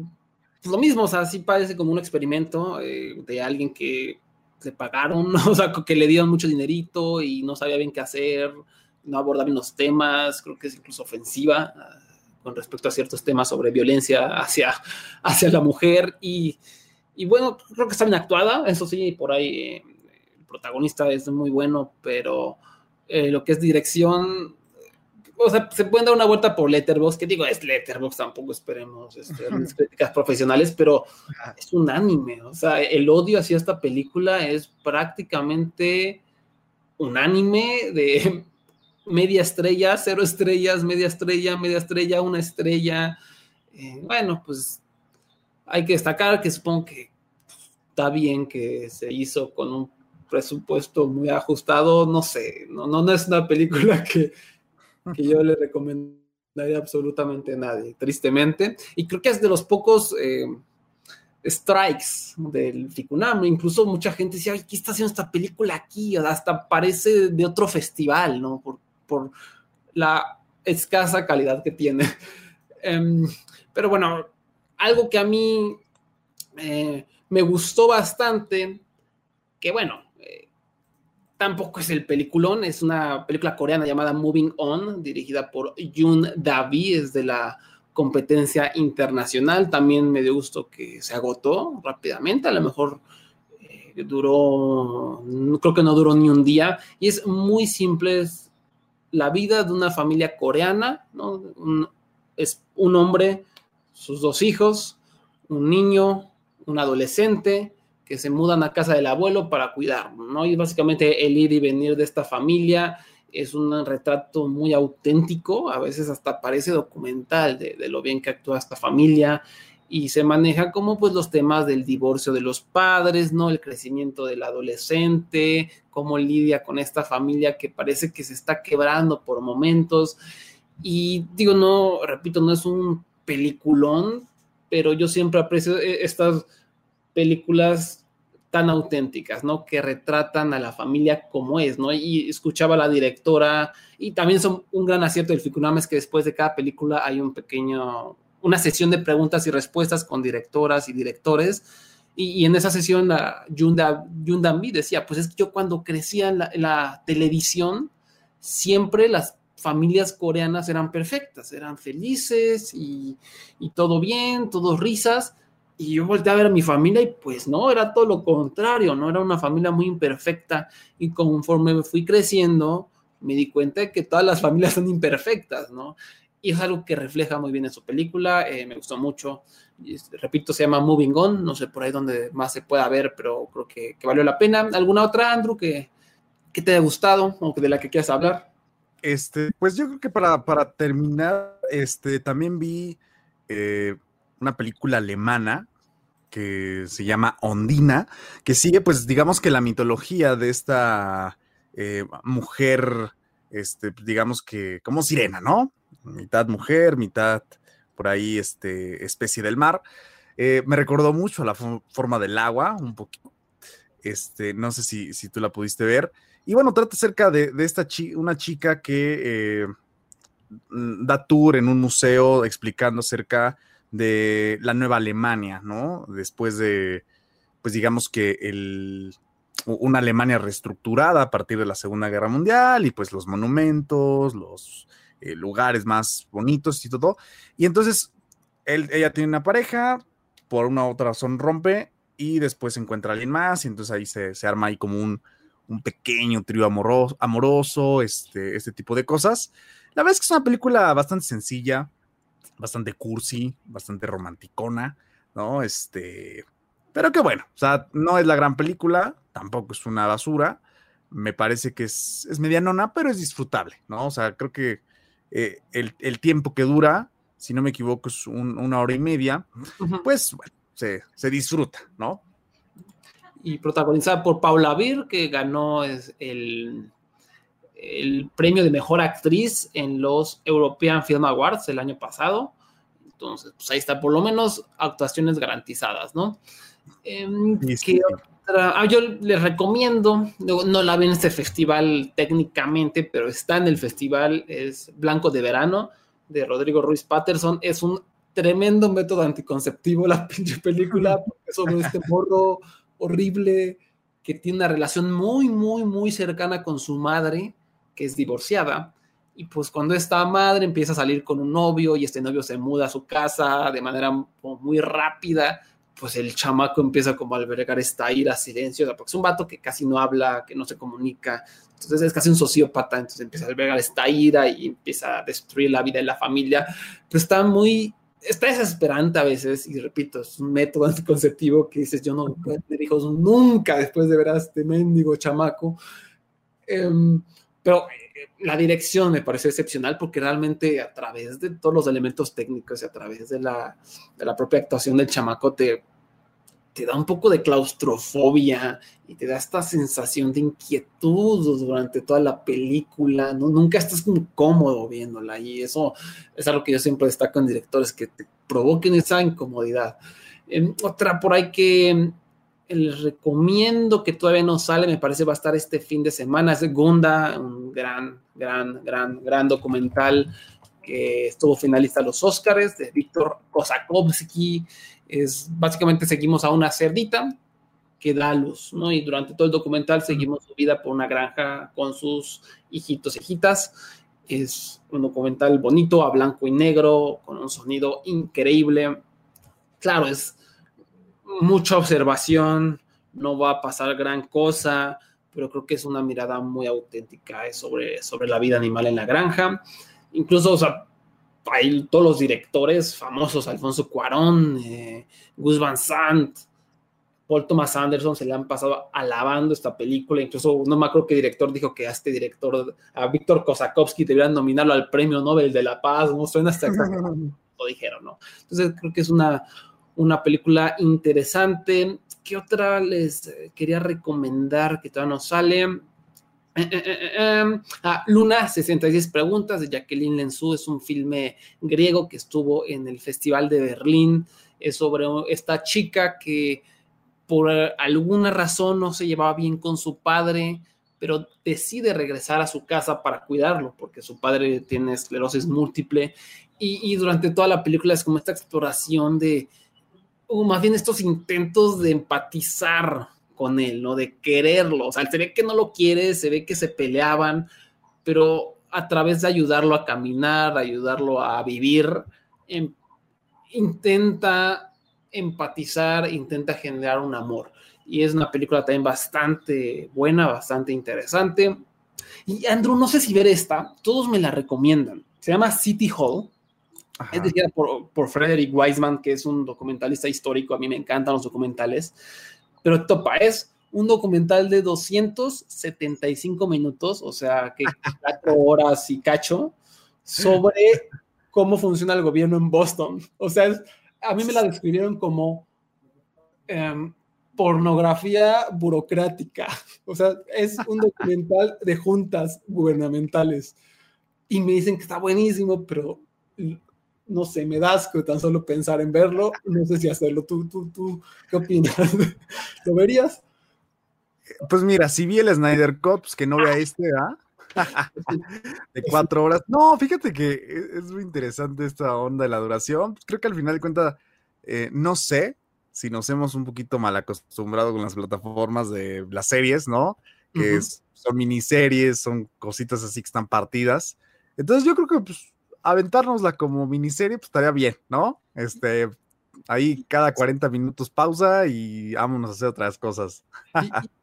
pues lo mismo, o sea, sí parece como un experimento eh, de alguien que le pagaron, o sea, que le dieron mucho dinerito y no sabía bien qué hacer, no abordaba bien los temas, creo que es incluso ofensiva ah, con respecto a ciertos temas sobre violencia hacia, hacia la mujer. Y, y bueno, creo que está bien actuada, eso sí, por ahí eh, el protagonista es muy bueno, pero eh, lo que es dirección, o sea, se pueden dar una vuelta por Letterboxd, que digo, es Letterboxd, tampoco esperemos este, críticas profesionales, pero es un anime, o sea, el odio hacia esta película es prácticamente un anime de media estrella, cero estrellas, media estrella, media estrella, una estrella. Eh, bueno, pues hay que destacar que supongo que está bien que se hizo con un presupuesto muy ajustado, no sé, no, no, es una película que, yo le recomendaría absolutamente a nadie, tristemente. Y creo que es de los pocos eh, strikes del Ficunam. Incluso mucha gente decía, Ay, ¿qué está haciendo esta película aquí? Hasta parece de otro festival, ¿no? Por la escasa calidad que tiene. Um, pero bueno, algo que a mí eh, me gustó bastante, que bueno, eh, tampoco es el peliculón, es una película coreana llamada Moving On, dirigida por Yoon Davi, es de la competencia internacional. También me dio gusto que se agotó rápidamente, a lo mejor eh, duró, creo que no duró ni un día, y es muy simple, la vida de una familia coreana, ¿no? Un, es un hombre, sus dos hijos, un niño, un adolescente, que se mudan a casa del abuelo para cuidar, ¿no? Y básicamente el ir y venir de esta familia es un retrato muy auténtico, a veces hasta parece documental de, de, lo bien que actúa esta familia y se maneja como pues los temas del divorcio de los padres, ¿no? El crecimiento del adolescente, cómo lidia con esta familia que parece que se está quebrando por momentos. Y digo, no, repito, no es un peliculón, pero yo siempre aprecio estas películas tan auténticas, ¿no? Que retratan a la familia como es, ¿no? Y escuchaba a la directora, y también son un gran acierto del Ficunam es que después de cada película hay un pequeño, una sesión de preguntas y respuestas con directoras y directores, y, en esa sesión la Yunda, Yundanbi decía, pues es que yo cuando crecía en la, en la televisión, siempre las familias coreanas eran perfectas, eran felices y, y todo bien, todos risas, y yo volteé a ver a mi familia y pues no, era todo lo contrario, no era una familia muy imperfecta. Y conforme fui creciendo me di cuenta de que todas las familias son imperfectas, ¿no? Y es algo que refleja muy bien en su película, eh, me gustó mucho, repito, se llama Moving On, no sé por ahí donde más se pueda ver, pero creo que, que valió la pena. ¿Alguna otra, Andrew, que, que, te haya gustado o de la que quieras hablar? Este, pues yo creo que para, para terminar, este, también vi eh, una película alemana que se llama Ondina, que sigue, pues, digamos que la mitología de esta eh, mujer, este, digamos que como sirena, ¿no? Mitad mujer, mitad por ahí, este, especie del mar. Eh, me recordó mucho a la forma del agua, un poquito. Este, no sé si, si tú la pudiste ver. Y bueno, trata acerca de, de esta chi una chica que eh, da tour en un museo explicando acerca de la nueva Alemania, ¿no? Después de, pues digamos que el, una Alemania reestructurada a partir de la Segunda Guerra Mundial y pues los monumentos, los eh, lugares más bonitos y todo. Y entonces él, ella tiene una pareja, por una u otra razón rompe y después encuentra a alguien más y entonces ahí se, se arma ahí como un, un pequeño trío amoroso, amoroso este, este tipo de cosas. La verdad es que es una película bastante sencilla, bastante cursi, bastante romanticona, ¿no? Este, pero que bueno, o sea, no es la gran película, tampoco es una basura, me parece que es, es medianona, pero es disfrutable, ¿no? O sea, creo que eh, el, el, tiempo que dura, si no me equivoco, es un, una hora y media, pues bueno, se, se, disfruta, ¿no? Y protagonizada por Paula Beer, que ganó el, el premio de mejor actriz en los European Film Awards el año pasado. Entonces, pues ahí está, por lo menos actuaciones garantizadas, ¿no? Eh, sí, otra? Ah, yo les recomiendo, no, no, la vi en este festival técnicamente, pero está en el festival, es Blanco de Verano, de Rodrigo Ruiz Patterson. Es un tremendo método anticonceptivo la pinche película, sobre este morro horrible que tiene una relación muy, muy, muy cercana con su madre que es divorciada. Y pues cuando esta madre empieza a salir con un novio y este novio se muda a su casa de manera muy rápida, pues el chamaco empieza como a albergar esta ira, silencio, porque es un vato que casi no habla, que no se comunica, entonces es casi un sociópata, entonces empieza a albergar esta ira y empieza a destruir la vida de la familia, pero está muy, está desesperante a veces, y repito, es un método anticonceptivo que dices, yo no puedo tener hijos nunca después de ver a este mendigo chamaco. Um, pero eh, la dirección me parece excepcional porque realmente a través de todos los elementos técnicos y a través de la, de la propia actuación del chamaco te, da un poco de claustrofobia y te da esta sensación de inquietud durante toda la película, ¿no? Nunca estás como cómodo viéndola y eso es algo que yo siempre destaco en directores, que te provoquen esa incomodidad. Eh, otra por ahí que les recomiendo que todavía no sale, me parece va a estar este fin de semana, es Gunda, un gran, gran, gran, gran documental que estuvo finalista a los Oscars de Víctor Kosakovsky. Es básicamente seguimos a una cerdita que da a luz, ¿no? Y durante todo el documental seguimos su vida por una granja con sus hijitos, hijitas. Es un documental bonito, a blanco y negro, con un sonido increíble. Claro, es mucha observación, no va a pasar gran cosa, pero creo que es una mirada muy auténtica sobre, sobre la vida animal en la granja. Incluso, o sea, todos los directores famosos, Alfonso Cuarón, eh, Gus Van Sant, Paul Thomas Anderson, se le han pasado alabando esta película. Incluso no me acuerdo qué director dijo que a este director, a Víctor Kosakowski, deberían nominarlo al Premio Nobel de la Paz. No suena hasta lo dijeron, ¿no? Entonces creo que es una, una película interesante. ¿Qué otra les quería recomendar que todavía no sale? Eh, eh, eh, ah, Luna, 66 preguntas de Jacqueline Lensu, es un filme griego que estuvo en el Festival de Berlín, es sobre esta chica que por alguna razón no se llevaba bien con su padre, pero decide regresar a su casa para cuidarlo, porque su padre tiene esclerosis múltiple, y durante toda la película es como esta exploración de, o más bien estos intentos de empatizar con él, ¿no? De quererlo. O sea, se ve que no lo quiere, se ve que se peleaban, pero a través de ayudarlo a caminar, ayudarlo a vivir, em, intenta empatizar, intenta generar un amor. Y es una película también bastante buena, bastante interesante. Y Andrew, no sé si ver esta, todos me la recomiendan. Se llama City Hall Ajá. Es decir, por, por Frederick Wiseman, que es un documentalista histórico, a mí me encantan los documentales, pero topa, es un documental de 275 minutos, o sea, que cuatro horas y cacho, sobre cómo funciona el gobierno en Boston. O sea, es, a mí me la describieron como um, pornografía burocrática. O sea, es un documental de juntas gubernamentales. Y me dicen que está buenísimo, pero no sé, me das que tan solo pensar en verlo, no sé si hacerlo. ¿Tú, tú, tú qué opinas? ¿Lo verías? Pues mira, si vi el Snyder Cut, pues que no vea este, ¿ah? de cuatro horas. No, fíjate que es muy interesante esta onda de la duración. Creo que al final de cuentas, eh, no sé si nos hemos un poquito mal acostumbrado con las plataformas de las series, ¿no? Que uh -huh. es, son miniseries, son cositas así que están partidas. Entonces yo creo que pues, aventárnosla como miniserie, pues estaría bien, ¿no? Este, ahí cada 40 minutos pausa y vámonos a hacer otras cosas.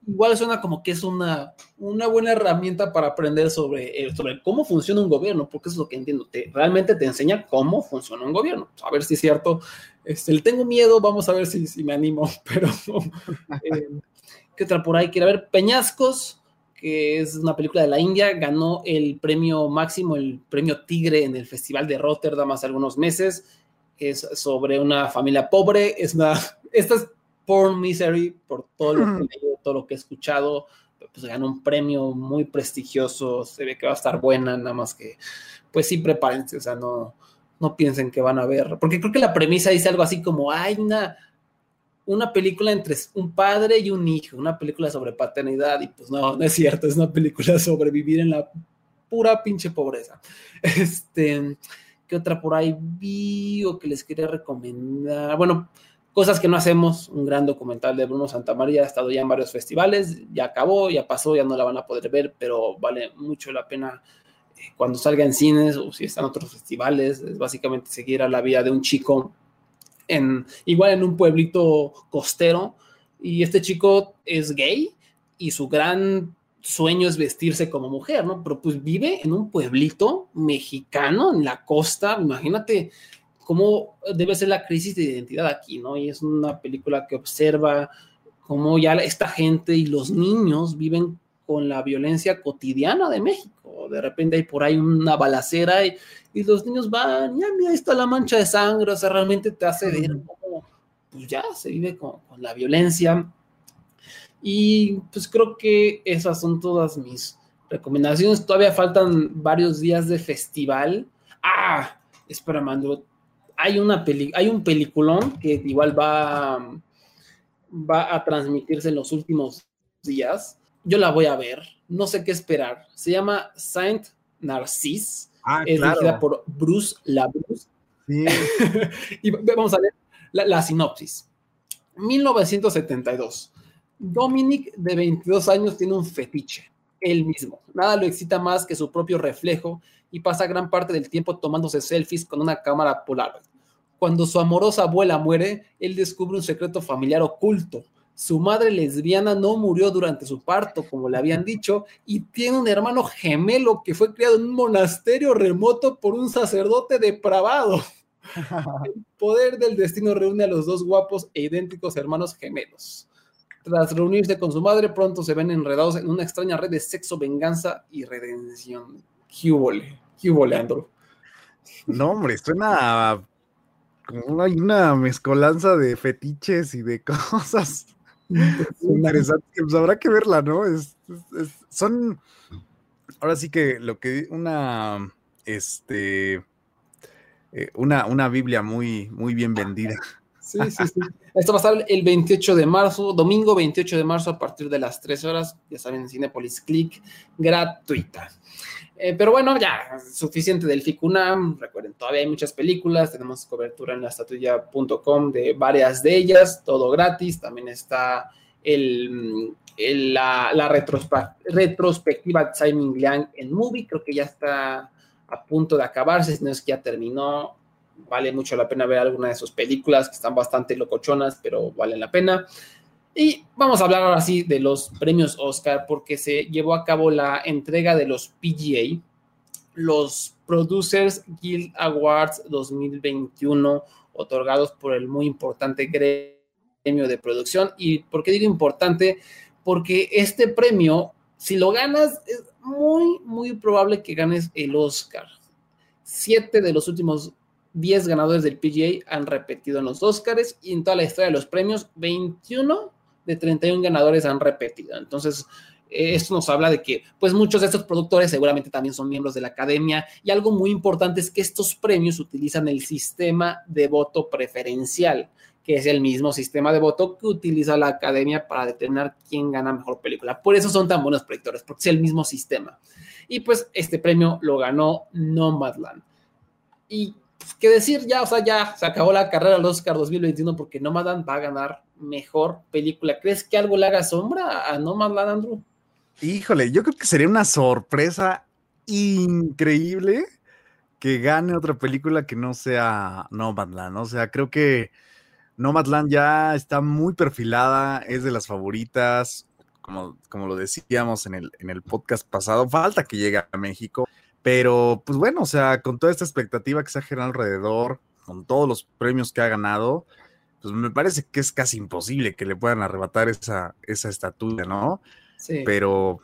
igual suena como que es una, una buena herramienta para aprender sobre, eh, sobre cómo funciona un gobierno, porque eso es lo que entiendo, te, realmente te enseña cómo funciona un gobierno. A ver si es cierto, este, le tengo miedo, vamos a ver si, si me animo, pero eh, ¿qué otra por ahí? Quiero ver Peñascos, que es una película de la India, ganó el premio máximo, el premio Tigre en el Festival de Rotterdam hace algunos meses. Es sobre una familia pobre, es una, esta es porn misery por todo lo que he todo lo que he escuchado, pues ganó un premio muy prestigioso, se ve que va a estar buena, nada más que, pues sí, prepárense, o sea, no, no piensen que van a ver, porque creo que la premisa dice algo así como, hay una una película entre un padre y un hijo, una película sobre paternidad, y pues no, no es cierto, es una película sobre vivir en la pura pinche pobreza. Este, ¿qué otra por ahí vi o que les quería recomendar? Bueno, cosas que no hacemos, un gran documental de Bruno Santamaría, ha estado ya en varios festivales, ya acabó, ya pasó, ya no la van a poder ver, pero vale mucho la pena eh, cuando salga en cines o si están otros festivales, es básicamente seguir a la vida de un chico igual en un pueblito costero, y este chico es gay y su gran sueño es vestirse como mujer, ¿no? Pero pues vive en un pueblito mexicano, en la costa, imagínate cómo debe ser la crisis de identidad aquí, ¿no? Y es una película que observa cómo ya esta gente y los niños viven con la violencia cotidiana de México. De repente hay por ahí una balacera y, y los niños van, ya mira, ahí está la mancha de sangre, o sea, realmente te hace ver cómo, pues ya se vive con, con, la violencia. Y pues creo que esas son todas mis recomendaciones. Todavía faltan varios días de festival. Ah, espera, Mando, hay, una peli hay un peliculón que igual va, va a transmitirse en los últimos días. Yo la voy a ver, no sé qué esperar. Se llama Saint Narcisse Ah, es dirigida por Bruce LaBruce. Sí. y vamos a ver la, la, sinopsis. 1972. Dominic, de 22 años, tiene un fetiche, él mismo. Nada lo excita más que su propio reflejo y pasa gran parte del tiempo tomándose selfies con una cámara Polaroid. Cuando su amorosa abuela muere, él descubre un secreto familiar oculto su madre lesbiana no murió durante su parto, como le habían dicho, y tiene un hermano gemelo que fue criado en un monasterio remoto por un sacerdote depravado. El poder del destino reúne a los dos guapos e idénticos hermanos gemelos. Tras reunirse con su madre, pronto se ven enredados en una extraña red de sexo, venganza y redención. Júbole, júbole, Andrew. No, hombre, suena como una mezcolanza de fetiches y de cosas interesante, pues habrá que verla, ¿no? Son, ahora sí que lo que una, este, eh, una, una Biblia muy, muy bien vendida. Sí, sí, sí. Esto va a estar el 28 de marzo, domingo 28 de marzo a partir de las 3 horas, ya saben, Cinepolis Click, gratuita. Eh, pero bueno, ya, suficiente del FICUNAM. Recuerden, todavía hay muchas películas. Tenemos cobertura en la estatuilla.com de varias de ellas, todo gratis. También está el, la, la retrospectiva de Simon Liang en Movie. Creo que ya está a punto de acabarse, si no es que ya terminó. Vale mucho la pena ver alguna de sus películas que están bastante locochonas, pero valen la pena. Y vamos a hablar ahora sí de los premios Oscar, porque se llevó a cabo la entrega de los PGA, los Producers Guild Awards 2021, otorgados por el muy importante gremio de producción. ¿Y por qué digo importante? Porque este premio, si lo ganas, es muy, muy probable que ganes el Oscar. Siete de los últimos 10 ganadores del PGA han repetido en los Oscars y en toda la historia de los premios, 21 de 31 ganadores han repetido. Entonces, eh, esto nos habla de que, pues, muchos de estos productores seguramente también son miembros de la academia. Y algo muy importante es que estos premios utilizan el sistema de voto preferencial, que es el mismo sistema de voto que utiliza la academia para determinar quién gana mejor película. Por eso son tan buenos proyectores, porque es el mismo sistema. Y pues este premio lo ganó Nomadland. Y qué decir, ya, o sea, ya se acabó la carrera del Oscar 2021 porque Nomadland va a ganar mejor película. ¿Crees que algo le haga sombra a Nomadland, Andrew? Híjole, yo creo que sería una sorpresa increíble que gane otra película que no sea Nomadland. O sea, creo que Nomadland ya está muy perfilada, es de las favoritas, como, como lo decíamos en el, en el podcast pasado, falta que llegue a México, pero pues bueno, o sea, con toda esta expectativa que se ha generado alrededor, con todos los premios que ha ganado, pues me parece que es casi imposible que le puedan arrebatar esa, esa estatura, ¿no? Sí. Pero,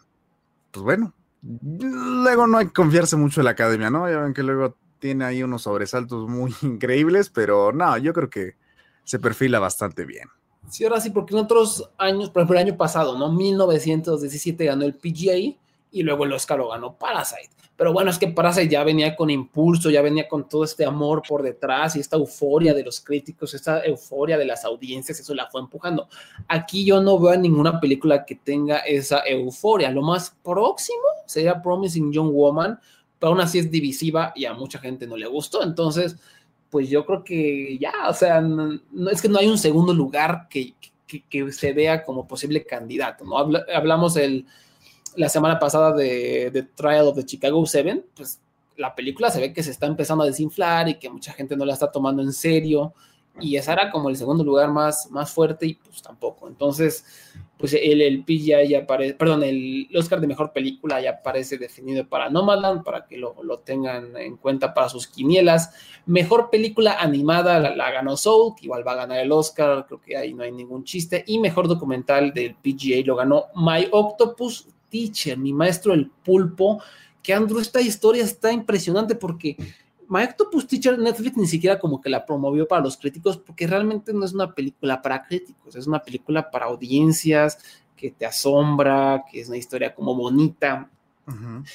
pues bueno, luego no hay que confiarse mucho en la academia, ¿no? Ya ven que luego tiene ahí unos sobresaltos muy increíbles, pero no, yo creo que se perfila bastante bien. Sí, ahora sí, porque en otros años, por ejemplo, el año pasado, ¿no? 1917 ganó el PGA y luego el Oscar lo ganó Parasite. Pero bueno, es que Parasite ya venía con impulso, ya venía con todo este amor por detrás y esta euforia de los críticos, esta euforia de las audiencias, eso la fue empujando. Aquí yo no veo ninguna película que tenga esa euforia. Lo más próximo sería Promising Young Woman, pero aún así es divisiva y a mucha gente no le gustó. Entonces, pues yo creo que ya, o sea, no, no- es que no hay un segundo lugar que, que, que se vea como posible candidato, ¿no? Habla- hablamos el, la semana pasada de, de Trial of the Chicago 7, pues la película se ve que se está empezando a desinflar y que mucha gente no la está tomando en serio. Y esa era como el segundo lugar más, más fuerte y pues tampoco. Entonces, pues el, el PGA ya aparece, perdón, el Oscar de Mejor Película ya aparece definido para Nomadland, para que lo, lo tengan en cuenta para sus quinielas. Mejor Película Animada la, la ganó Soul, que igual va a ganar el Oscar, creo que ahí no hay ningún chiste. Y Mejor Documental del PGA lo ganó My Octopus Teacher, mi maestro el pulpo, que Andrew, esta historia está impresionante porque My Octopus Teacher Netflix ni siquiera como que la promovió para los críticos porque realmente no es una película para críticos, es una película para audiencias que te asombra, que es una historia como bonita.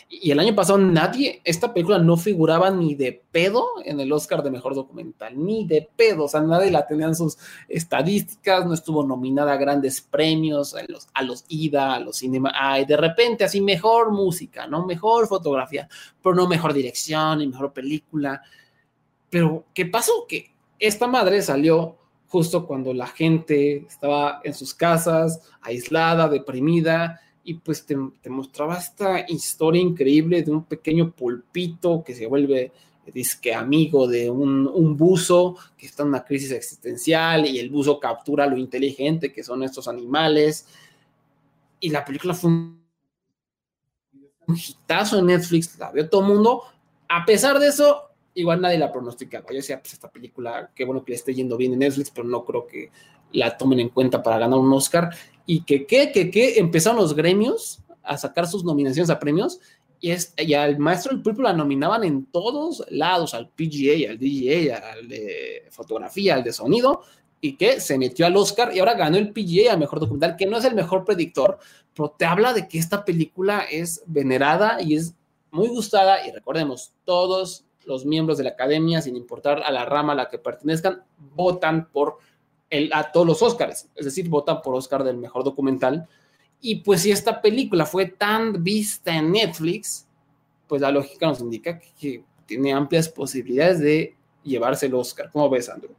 Y el año pasado nadie, esta película no figuraba ni de pedo en el Oscar de Mejor Documental, ni de pedo, o sea, nadie la tenía en sus estadísticas, no estuvo nominada a grandes premios, a los, a los IDA, a los Cinema, ay, de repente así mejor música, ¿no? Mejor fotografía, pero no mejor dirección ni mejor película. Pero, ¿qué pasó? Que esta madre salió justo cuando la gente estaba en sus casas, aislada, deprimida, y pues te, te mostraba esta historia increíble de un pequeño pulpito que se vuelve disque amigo de un, un buzo que está en una crisis existencial y el buzo captura lo inteligente que son estos animales. Y la película fue un, un hitazo en Netflix, la vio todo el mundo. A pesar de eso, igual nadie la pronosticaba. Yo decía, pues esta película, qué bueno que le esté yendo bien en Netflix, pero no creo que la tomen en cuenta para ganar un Oscar. Y que, que, que, que empezaron los gremios a sacar sus nominaciones a premios y, es, y al maestro del pulpo la nominaban en todos lados, al PGA, al DGA, al de fotografía, al de sonido, y que se metió al Oscar y ahora ganó el PGA al mejor documental, que no es el mejor predictor, pero te habla de que esta película es venerada y es muy gustada y recordemos, todos los miembros de la academia, sin importar a la rama a la que pertenezcan, votan por el, a todos los Oscars, es decir, votan por Oscar del mejor documental. Y pues si esta película fue tan vista en Netflix, pues la lógica nos indica que, que tiene amplias posibilidades de llevarse el Oscar. ¿Cómo ves, Andrew?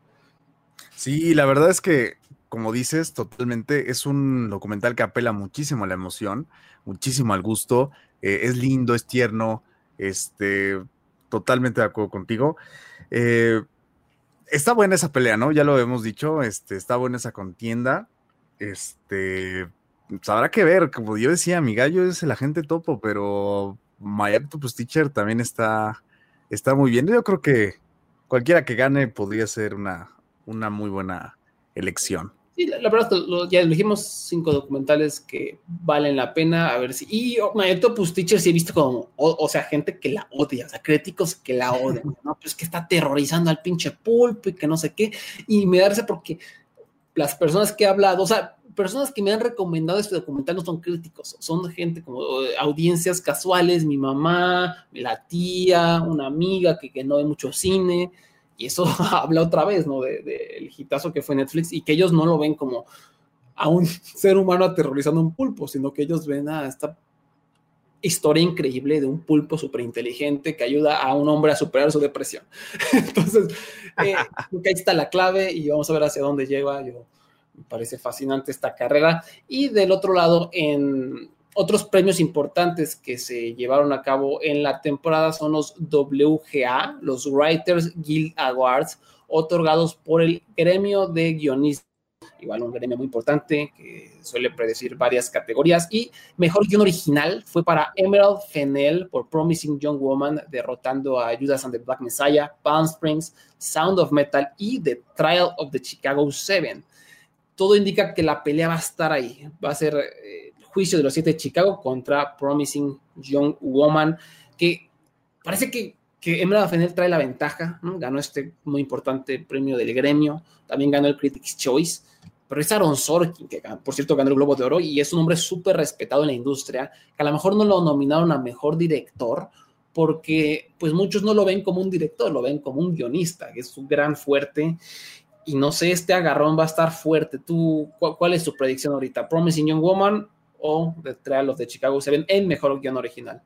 Sí, la verdad es que, como dices, totalmente es un documental que apela muchísimo a la emoción, muchísimo al gusto, eh, es lindo, es tierno, este, totalmente de acuerdo contigo. Eh, está buena esa pelea, ¿no? Ya lo hemos dicho, este, está buena esa contienda, este, pues habrá que ver, como yo decía, mi gallo es el agente topo, pero My Octopus Teacher también está, está muy bien. Yo creo que cualquiera que gane podría ser una, una muy buena elección. Sí, la, la verdad, lo, ya elegimos cinco documentales que valen la pena. A ver si. Y oh, My Octopus Teacher sí he visto como. O, o, sea, gente que la odia, o sea, críticos que la odian, ¿no? Pues que está aterrorizando al pinche pulpo y que no sé qué. Y me darse porque las personas que he hablado, o sea, personas que me han recomendado este documental no son críticos, son gente como audiencias casuales, mi mamá, la tía, una amiga que, que no ve mucho cine, y eso habla otra vez, ¿no? Del de, de hitazo que fue Netflix, y que ellos no lo ven como a un ser humano aterrorizando un pulpo, sino que ellos ven a esta historia increíble de un pulpo súper inteligente que ayuda a un hombre a superar su depresión. Entonces, eh, creo que ahí está la clave y vamos a ver hacia dónde lleva. Yo, me parece fascinante esta carrera. Y del otro lado, en, otros premios importantes que se llevaron a cabo en la temporada son los WGA, los Writers Guild Awards, otorgados por el gremio de guionistas igual un gremio muy importante que suele predecir varias categorías. Y mejor guion original fue para Emerald Fennell por Promising Young Woman, derrotando a Judas and the Black Messiah, Palm Springs, Sound of Metal y The Trial of the Chicago Seven. Todo indica que la pelea va a estar ahí. Va a ser eh, juicio de los siete de Chicago contra Promising Young Woman, que parece que que Emerald Fennell trae la ventaja, ganó este muy importante premio del gremio, también ganó el Critics' Choice, pero es Aaron Sorkin, que por cierto ganó el Globo de Oro y es un hombre súper respetado en la industria, que a lo mejor no lo nominaron a mejor director, porque pues muchos no lo ven como un director, lo ven como un guionista, que es su gran fuerte. Y no sé, este agarrón va a estar fuerte. ¿Tú, cuál, es tu predicción ahorita? ¿Promising Young Woman o The Trial of the Chicago Seven en mejor guion original?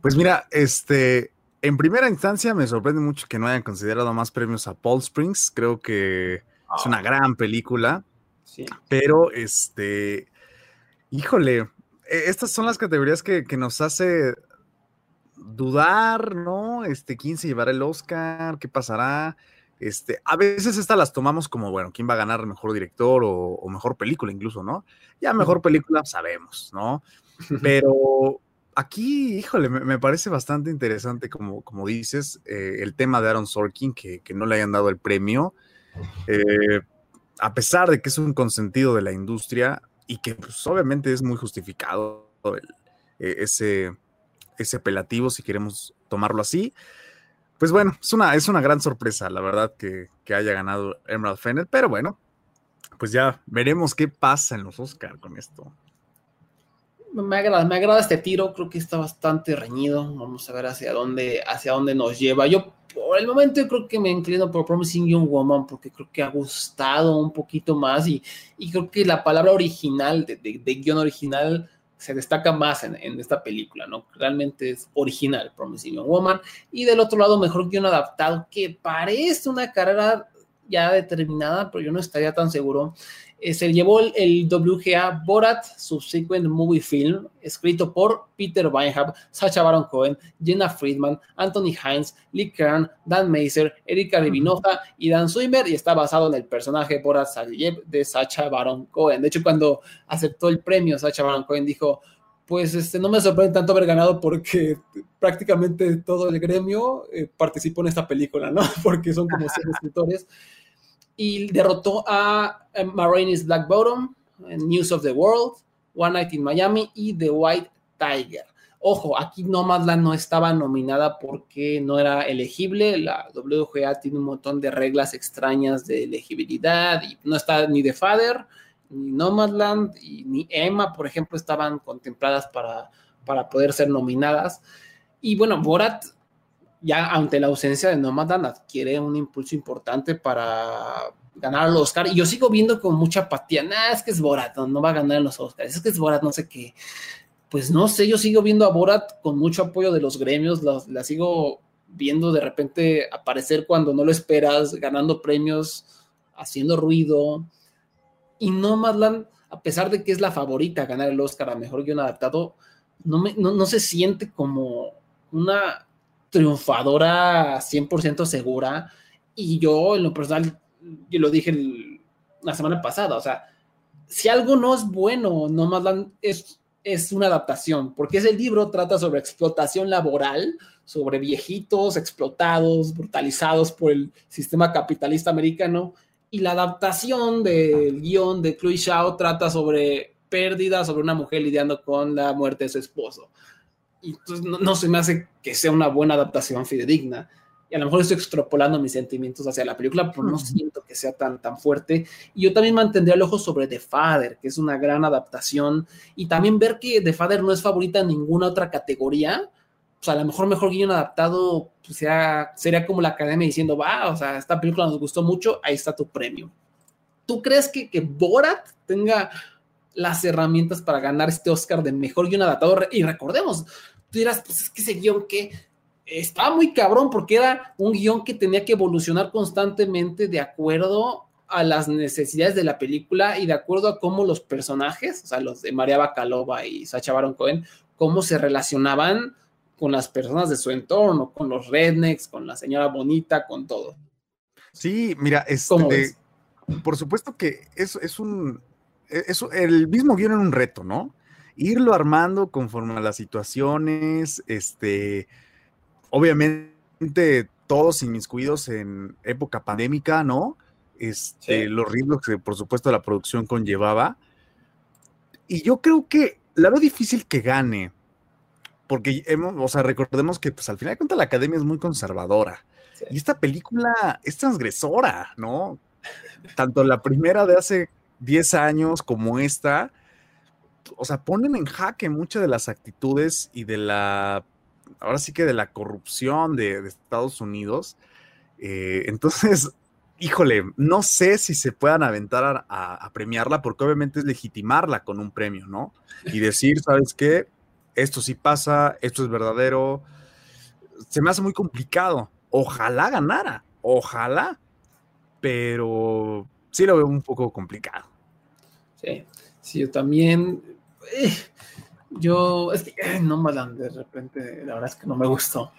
Pues mira, este, en primera instancia me sorprende mucho que no hayan considerado más premios a Paul Springs. Creo que es una gran película. Sí. Pero, este, híjole, e, estas son las categorías que, nos hace dudar, ¿no? Este, ¿quién se llevará el Oscar? ¿Qué pasará? Este, a veces estas las tomamos como, bueno, ¿quién va a ganar mejor director o, mejor película incluso, ¿no? Ya mejor película sabemos, ¿no? Pero aquí, híjole, me, parece bastante interesante, como, como dices, eh, el tema de Aaron Sorkin, que, que, no le hayan dado el premio. Eh, a pesar de que es un consentido de la industria y que pues, obviamente es muy justificado e, ese, ese apelativo, si queremos tomarlo así, pues bueno, es una, es una gran sorpresa, la verdad, que, haya ganado Emerald Fennel, pero bueno, pues ya veremos qué pasa en los Oscar con esto. Me agrada, me agrada este tiro, creo que está bastante reñido. Vamos a ver hacia dónde, hacia dónde nos lleva. Yo por el momento creo que me inclino por Promising Young Woman porque creo que ha gustado un poquito más y, y creo que la palabra original, de, de, guion original, se destaca más en, esta película, ¿no? Realmente es original Promising Woman. Y del otro lado, mejor guion adaptado, que parece una carrera ya determinada, pero yo no estaría tan seguro. Eh, se llevó el, WGA Borat Subsequent Movie Film, escrito por Peter Weinhab, Sacha Baron Cohen, Jenna Friedman, Anthony Hines, Lee Kern, Dan Mazer, Erika Ribinoza y Dan Swimmer, y está basado en el personaje Borat Salyev de Sacha Baron Cohen. De hecho, cuando aceptó el premio, Sacha Baron Cohen dijo, pues este, no me sorprende tanto haber ganado porque prácticamente todo el gremio eh, participó en esta película, ¿no? Porque son como seis escritores y derrotó a Marines Black Bottom, News of the World, One Night in Miami y The White Tiger. Ojo, aquí Nomadland no estaba nominada porque no era elegible. La WGA tiene un montón de reglas extrañas de elegibilidad y no está ni The Father, ni Nomadland, ni Emma, por ejemplo, estaban contempladas para, para poder ser nominadas. Y bueno, Borat ya ante la ausencia de Nomadan adquiere un impulso importante para ganar los Oscar. Y yo sigo viendo con mucha apatía, nah, es que es Borat, no, va a ganar en los Oscars, es que es Borat, no sé qué. Pues no sé, yo sigo viendo a Borat con mucho apoyo de los gremios, la, sigo viendo de repente aparecer cuando no lo esperas, ganando premios, haciendo ruido. Y Nomadland, a pesar de que es la favorita a ganar el Oscar a Mejor Guión Adaptado, no, me, no se siente como una triunfadora 100% segura. Y yo, en lo personal, yo lo dije la semana pasada, o sea, si algo no es bueno, no más es, es una adaptación, porque ese libro trata sobre explotación laboral, sobre viejitos explotados, brutalizados por el sistema capitalista americano, y la adaptación del guion de Chloe Shao trata sobre pérdida, sobre una mujer lidiando con la muerte de su esposo y entonces no, se me hace que sea una buena adaptación fidedigna. Y a lo mejor estoy extrapolando mis sentimientos hacia la película, pero no siento que sea tan, tan fuerte. Y yo también mantendría el ojo sobre The Father, que es una gran adaptación. Y también ver que The Father no es favorita en ninguna otra categoría. Sea, a lo mejor mejor guion adaptado pues, sea, sería como la academia diciendo, va, o sea, esta película nos gustó mucho, ahí está tu premio. ¿Tú crees que, que Borat tenga las herramientas para ganar este Oscar de mejor guion adaptado? Y recordemos, tú dirás, pues es que ese guion que estaba muy cabrón porque era un guion que tenía que evolucionar constantemente de acuerdo a las necesidades de la película y de acuerdo a cómo los personajes, o sea, los de María Bacalova y Sacha Baron Cohen, cómo se relacionaban con las personas de su entorno, con los rednecks, con la señora bonita, con todo. Sí, mira, ¿Cómo este, por supuesto que es, es un, e- es, el mismo guion era un reto, ¿no? Irlo armando conforme a las situaciones, este, obviamente todos inmiscuidos en época pandémica, ¿no? Este, Sí. los ritmos que por supuesto la producción conllevaba. Y yo creo que la veo difícil que gane, porque hemos, o sea, recordemos que pues al final de cuentas la academia es muy conservadora. Sí. Y esta película es transgresora, ¿no? Tanto la primera de hace 10 años como esta, o sea, ponen en jaque muchas de las actitudes y de la, ahora sí que de la corrupción de, de Estados Unidos. Eh, entonces, híjole, no sé si se puedan aventar a, a- a premiarla, porque obviamente es legitimarla con un premio, ¿no? Y decir, ¿sabes qué? Esto sí pasa, esto es verdadero. Se me hace muy complicado. Ojalá ganara, ojalá, pero sí lo veo un poco complicado. Sí, sí, yo también. eh, yo, es que eh, Nomadland de repente, la verdad es que no me gustó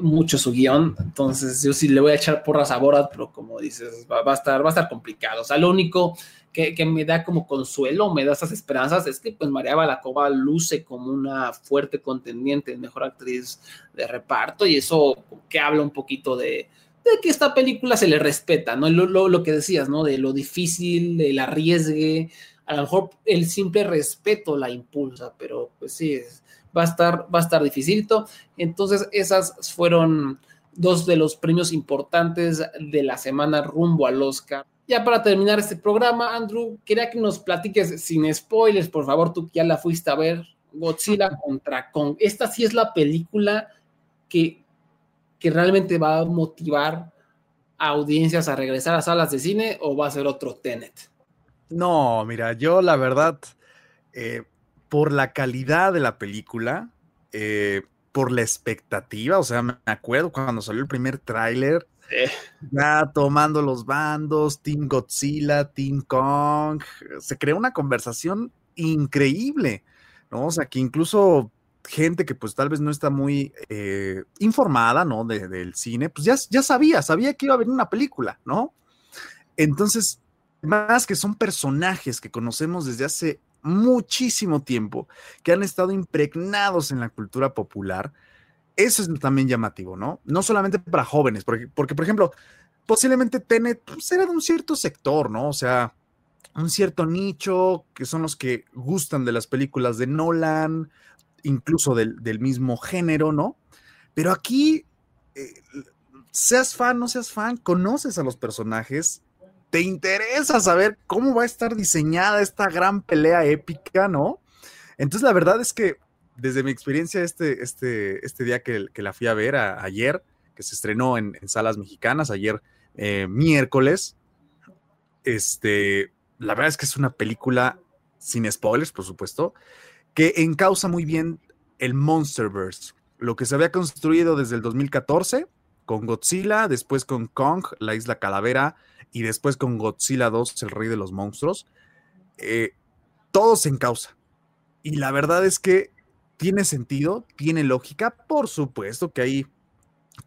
mucho su guion, entonces yo sí le voy a echar porras a Borat, pero como dices, va a, estar, va a estar complicado. O sea, lo único que, me da como consuelo, me da esas esperanzas, es que pues María Balacova luce como una fuerte contendiente, mejor actriz de reparto, y eso que habla un poquito de, de que esta película se le respeta, ¿no? Lo, lo, lo que decías, ¿no? De lo difícil, del arriesgue, a lo mejor el simple respeto la impulsa, pero pues sí, es- va a estar, va a estar dificilito. Entonces, esas fueron dos de los premios importantes de la semana rumbo al Oscar. Ya para terminar este programa, Andrew, quería que nos platiques sin spoilers, por favor, tú que ya la fuiste a ver, Godzilla contra Kong. Esta sí es la película que, que realmente va a motivar a audiencias a regresar a salas de cine o va a ser otro Tenet. No, mira, yo la verdad, eh, por la calidad de la película, eh, por la expectativa, o sea, me acuerdo cuando salió el primer tráiler, ya tomando los bandos, Team Godzilla, Team Kong, se creó una conversación increíble, ¿no? O sea, que incluso gente que pues tal vez no está muy eh, informada, ¿no? De- del cine, pues ya, ya sabía, sabía que iba a venir una película, ¿no? Entonces, más que son personajes que conocemos desde hace muchísimo tiempo, que han estado impregnados en la cultura popular, eso es también llamativo, ¿no? No solamente para jóvenes, porque, porque por ejemplo, posiblemente Tenet pues, era de un cierto sector, ¿no? O sea, un cierto nicho, que son los que gustan de las películas de Nolan, incluso del, del mismo género, ¿no? Pero aquí, eh, seas fan, no seas fan, conoces a los personajes, te interesa saber cómo va a estar diseñada esta gran pelea épica, ¿no? Entonces, la verdad es que desde mi experiencia este, este, este día que, la fui a ver ayer, que se estrenó en, en salas mexicanas, ayer eh, miércoles, este, la verdad es que es una película sin spoilers, por supuesto, que encausa muy bien el Monsterverse, lo que se había construido desde el 2014 con Godzilla, después con Kong, la isla calavera, y después con Godzilla 2, el rey de los monstruos. Eh, todo se encausa. Y la verdad es que tiene sentido, tiene lógica, por supuesto que hay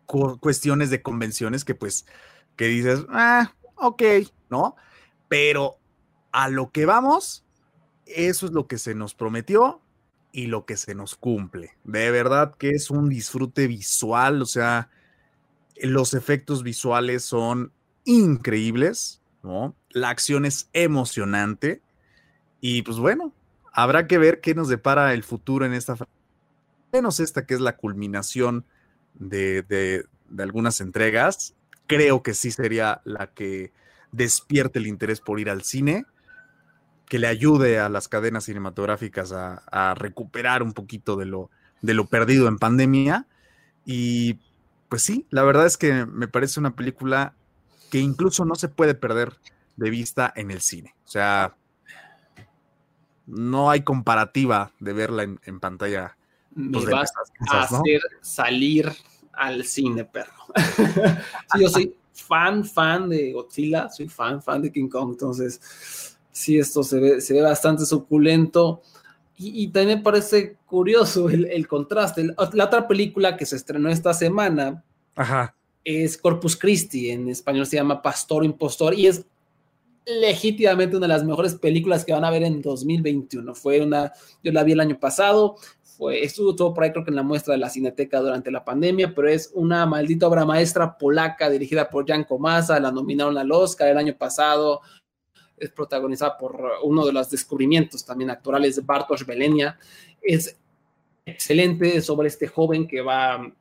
cu- cuestiones de convenciones que pues, que dices, ah, ok, ¿no? Pero a lo que vamos, eso es lo que se nos prometió y lo que se nos cumple. De verdad que es un disfrute visual, o sea, los efectos visuales son increíbles, ¿no? La acción es emocionante y pues bueno, habrá que ver qué nos depara el futuro en esta, menos esta que es la culminación de, de- de algunas entregas. Creo que sí sería la que despierte el interés por ir al cine, que le ayude a las cadenas cinematográficas a, a recuperar un poquito de lo, de lo perdido en pandemia. Y pues sí, la verdad es que me parece una película que incluso no se puede perder de vista en el cine. O sea, no hay comparativa de verla en, en pantalla. Me pues, de vas a hacer salir al cine, perro. Sí, yo soy fan, fan de Godzilla, soy fan, fan de King Kong, entonces sí, esto se ve, se ve bastante suculento. Y, y también me parece curioso el, el contraste. La otra película que se estrenó esta semana Ajá. es Corpus Christi, en español se llama Pastor Impostor, y es legítimamente una de las mejores películas que van a ver en 2021. Fue una, yo la vi el año pasado, fue, estuvo todo por ahí creo que en la muestra de la Cineteca durante la pandemia, pero es una maldita obra maestra polaca dirigida por Jan Komasa, la nominaron al Oscar el año pasado, es protagonizada por uno de los descubrimientos también actorales de Bartosz Belenia, es excelente sobre este joven que va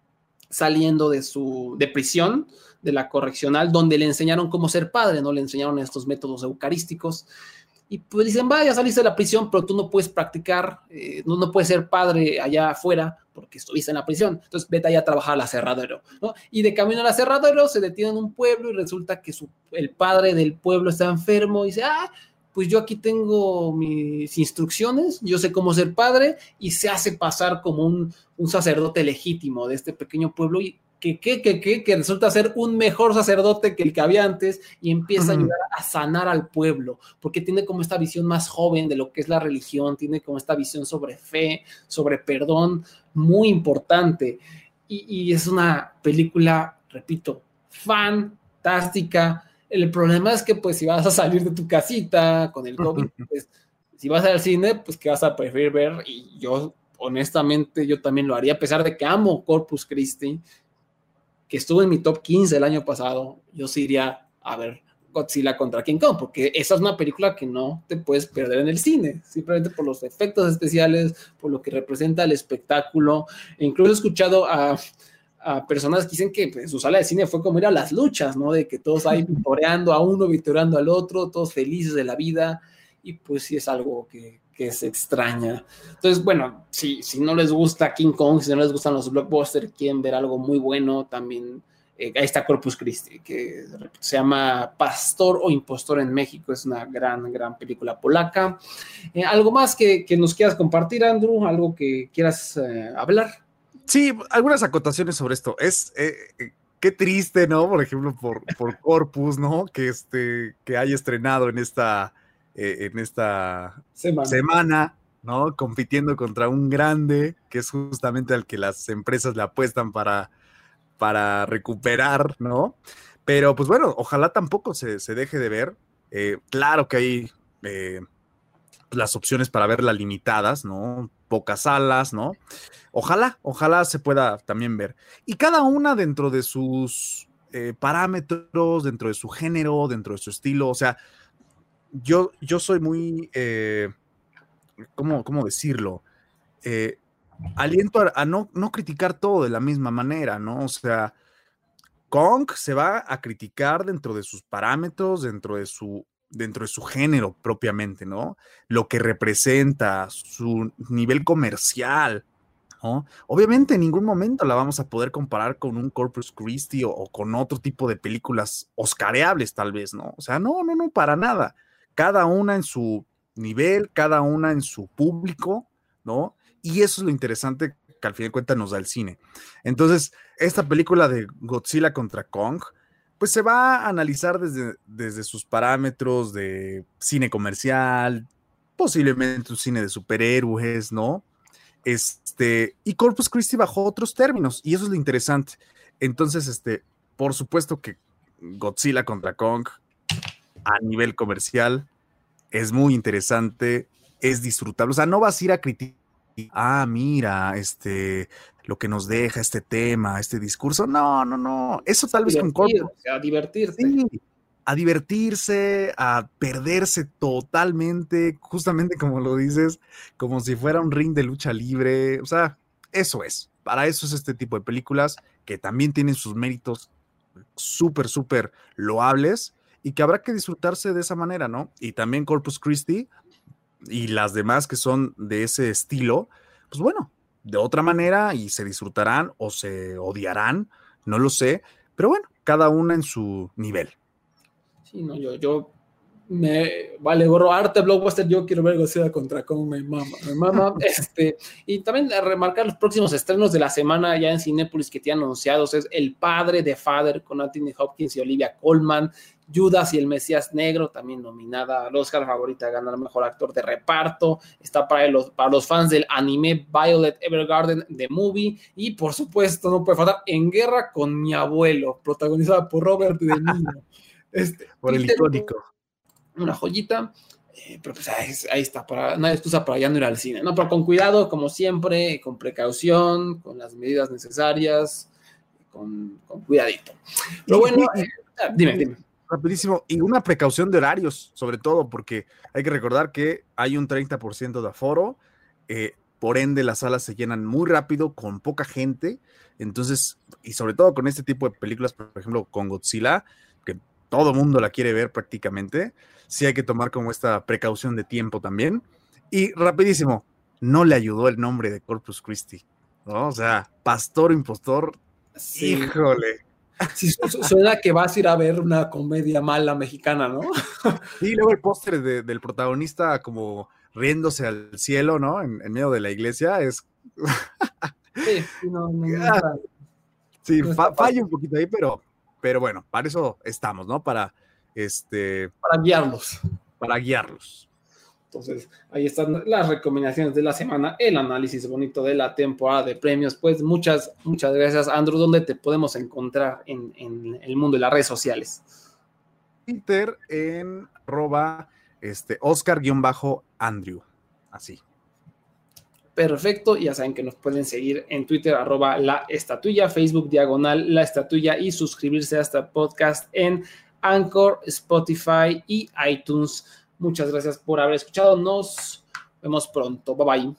saliendo de su de prisión, de la correccional, donde le enseñaron cómo ser padre, ¿no? Le enseñaron estos métodos eucarísticos. Y pues dicen, vaya, saliste de la prisión, pero tú no puedes practicar, eh, no, no puedes ser padre allá afuera porque estuviste en la prisión. Entonces vete allá a trabajar al aserradero, ¿no? Y de camino al aserradero se detiene en un pueblo y resulta que su, el padre del pueblo está enfermo y dice, ah, pues yo aquí tengo mis instrucciones, yo sé cómo ser padre y se hace pasar como un, un sacerdote legítimo de este pequeño pueblo y que, que, que, que, que resulta ser un mejor sacerdote que el que había antes y empieza a ayudar a sanar al pueblo, porque tiene como esta visión más joven de lo que es la religión, tiene como esta visión sobre fe, sobre perdón, muy importante. Y, y es una película, repito, fantástica. El problema es que pues si vas a salir de tu casita con el COVID, pues si vas al cine, pues que vas a preferir ver y yo honestamente yo también lo haría a pesar de que amo Corpus Christi, que estuvo en mi top 15 el año pasado, yo sí iría a ver Godzilla contra King Kong, porque esa es una película que no te puedes perder en el cine, simplemente por los efectos especiales, por lo que representa el espectáculo. E incluso he escuchado a, a personas que dicen que pues, su sala de cine fue como ir a las luchas, ¿no? De que todos ahí victoreando a uno, victoreando al otro, todos felices de la vida, y pues sí es algo que, que se extraña. Entonces, bueno, si, si no les gusta King Kong, si no les gustan los blockbusters, quieren ver algo muy bueno, también eh, ahí está Corpus Christi, que se llama Pastor o Impostor en México, es una gran, gran película polaca. Eh, ¿Algo más que, que, nos quieras compartir, Andrew? ¿Algo que quieras eh, hablar? Sí, algunas acotaciones sobre esto. Es eh, qué triste, ¿no? Por ejemplo, por, por Corpus, ¿no? Que este, que haya estrenado en esta, eh, en esta semana. semana. ¿no? Compitiendo contra un grande, que es justamente al que las empresas le apuestan para, para recuperar, ¿no? Pero pues bueno, ojalá tampoco se, se deje de ver. Eh, claro que hay eh, las opciones para verla limitadas, ¿no? Pocas salas, ¿no? Ojalá, ojalá se pueda también ver. Y cada una dentro de sus eh, parámetros, dentro de su género, dentro de su estilo, o sea, yo, yo soy muy, eh, ¿cómo, ¿cómo, decirlo? Eh, aliento a, a no, no, criticar todo de la misma manera, ¿no? O sea, Kong se va a criticar dentro de sus parámetros, dentro de su dentro de su género propiamente, ¿no? Lo que representa, su nivel comercial, ¿no? Obviamente en ningún momento la vamos a poder comparar con un Corpus Christi o, o, con otro tipo de películas oscareables tal vez, ¿no? O sea, no, no, no, para nada. Cada una en su nivel, cada una en su público, ¿no? Y eso es lo interesante que al fin de cuentas nos da el cine. Entonces, esta película de Godzilla contra Kong, pues se va a analizar desde, desde sus parámetros de cine comercial, posiblemente un cine de superhéroes, ¿no? Este, y Corpus Christi bajo otros términos, y eso es lo interesante. Entonces, este, por supuesto que Godzilla contra Kong a nivel comercial es muy interesante, es disfrutable. O sea, no vas a ir a criticar, ah, mira, este, lo que nos deja este tema, este discurso. No, no, no. Eso tal vez con. A divertirte. Sí, a divertirse, a perderse totalmente, justamente como lo dices, como si fuera un ring de lucha libre. O sea, eso es. Para eso es este tipo de películas que también tienen sus méritos súper, súper loables y que habrá que disfrutarse de esa manera, ¿no? Y también Corpus Christi y las demás que son de ese estilo, pues bueno, de otra manera y se disfrutarán o se odiarán, no lo sé, pero bueno, cada una en su nivel. Sí, no, yo, yo me vale gorro arte blockbuster yo quiero ver Godzilla contra Kong me mama me mama este y también remarcar los próximos estrenos de la semana ya en Cinepolis que tienen anunciados es El Padre de Father con Anthony Hopkins y Olivia Colman Judas y el Mesías Negro, también nominada al Oscar favorita a ganar mejor actor de reparto. Está para los, para los fans del anime Violet Evergarden The Movie. Y por supuesto, no puede faltar En Guerra con mi abuelo, protagonizada por Robert De Niro. Este, por el icónico. Una joyita. Eh, pero pues ahí, ahí, está, para, no hay excusa para ya no ir al cine, ¿no? Pero con cuidado, como siempre, con precaución, con las medidas necesarias, con, con cuidadito. Pero bueno, eh, dime, dime rapidísimo. Y una precaución de horarios, sobre todo, porque hay que recordar que hay un 30% de aforo, eh, por ende las salas se llenan muy rápido, con poca gente. Entonces, y sobre todo con este tipo de películas, por ejemplo, con Godzilla, que todo mundo la quiere ver prácticamente, sí hay que tomar como esta precaución de tiempo también. Y rapidísimo, no le ayudó el nombre de Corpus Christi, ¿no? O sea, pastor impostor, híjole Sí, suena que vas a ir a ver una comedia mala mexicana, ¿no? Sí, luego el póster del protagonista como riéndose al cielo, ¿no? En, medio de la iglesia es... Sí, no, no, sí falla un poquito ahí, pero, pero bueno, para eso estamos, ¿no? Para este... Para guiarlos. Para guiarlos. Entonces, ahí están las recomendaciones de la semana, el análisis bonito de la temporada de premios. Pues muchas, muchas gracias, Andrew. ¿Dónde te podemos encontrar en, el mundo de las redes sociales? Twitter en arroba este, Oscar-Andrew. Así. Perfecto, ya saben que nos pueden seguir en Twitter, arroba la estatuilla, Facebook diagonal la estatuilla y suscribirse a este podcast en Anchor, Spotify y iTunes Muchas gracias por haber escuchado. Nos vemos pronto. Bye bye.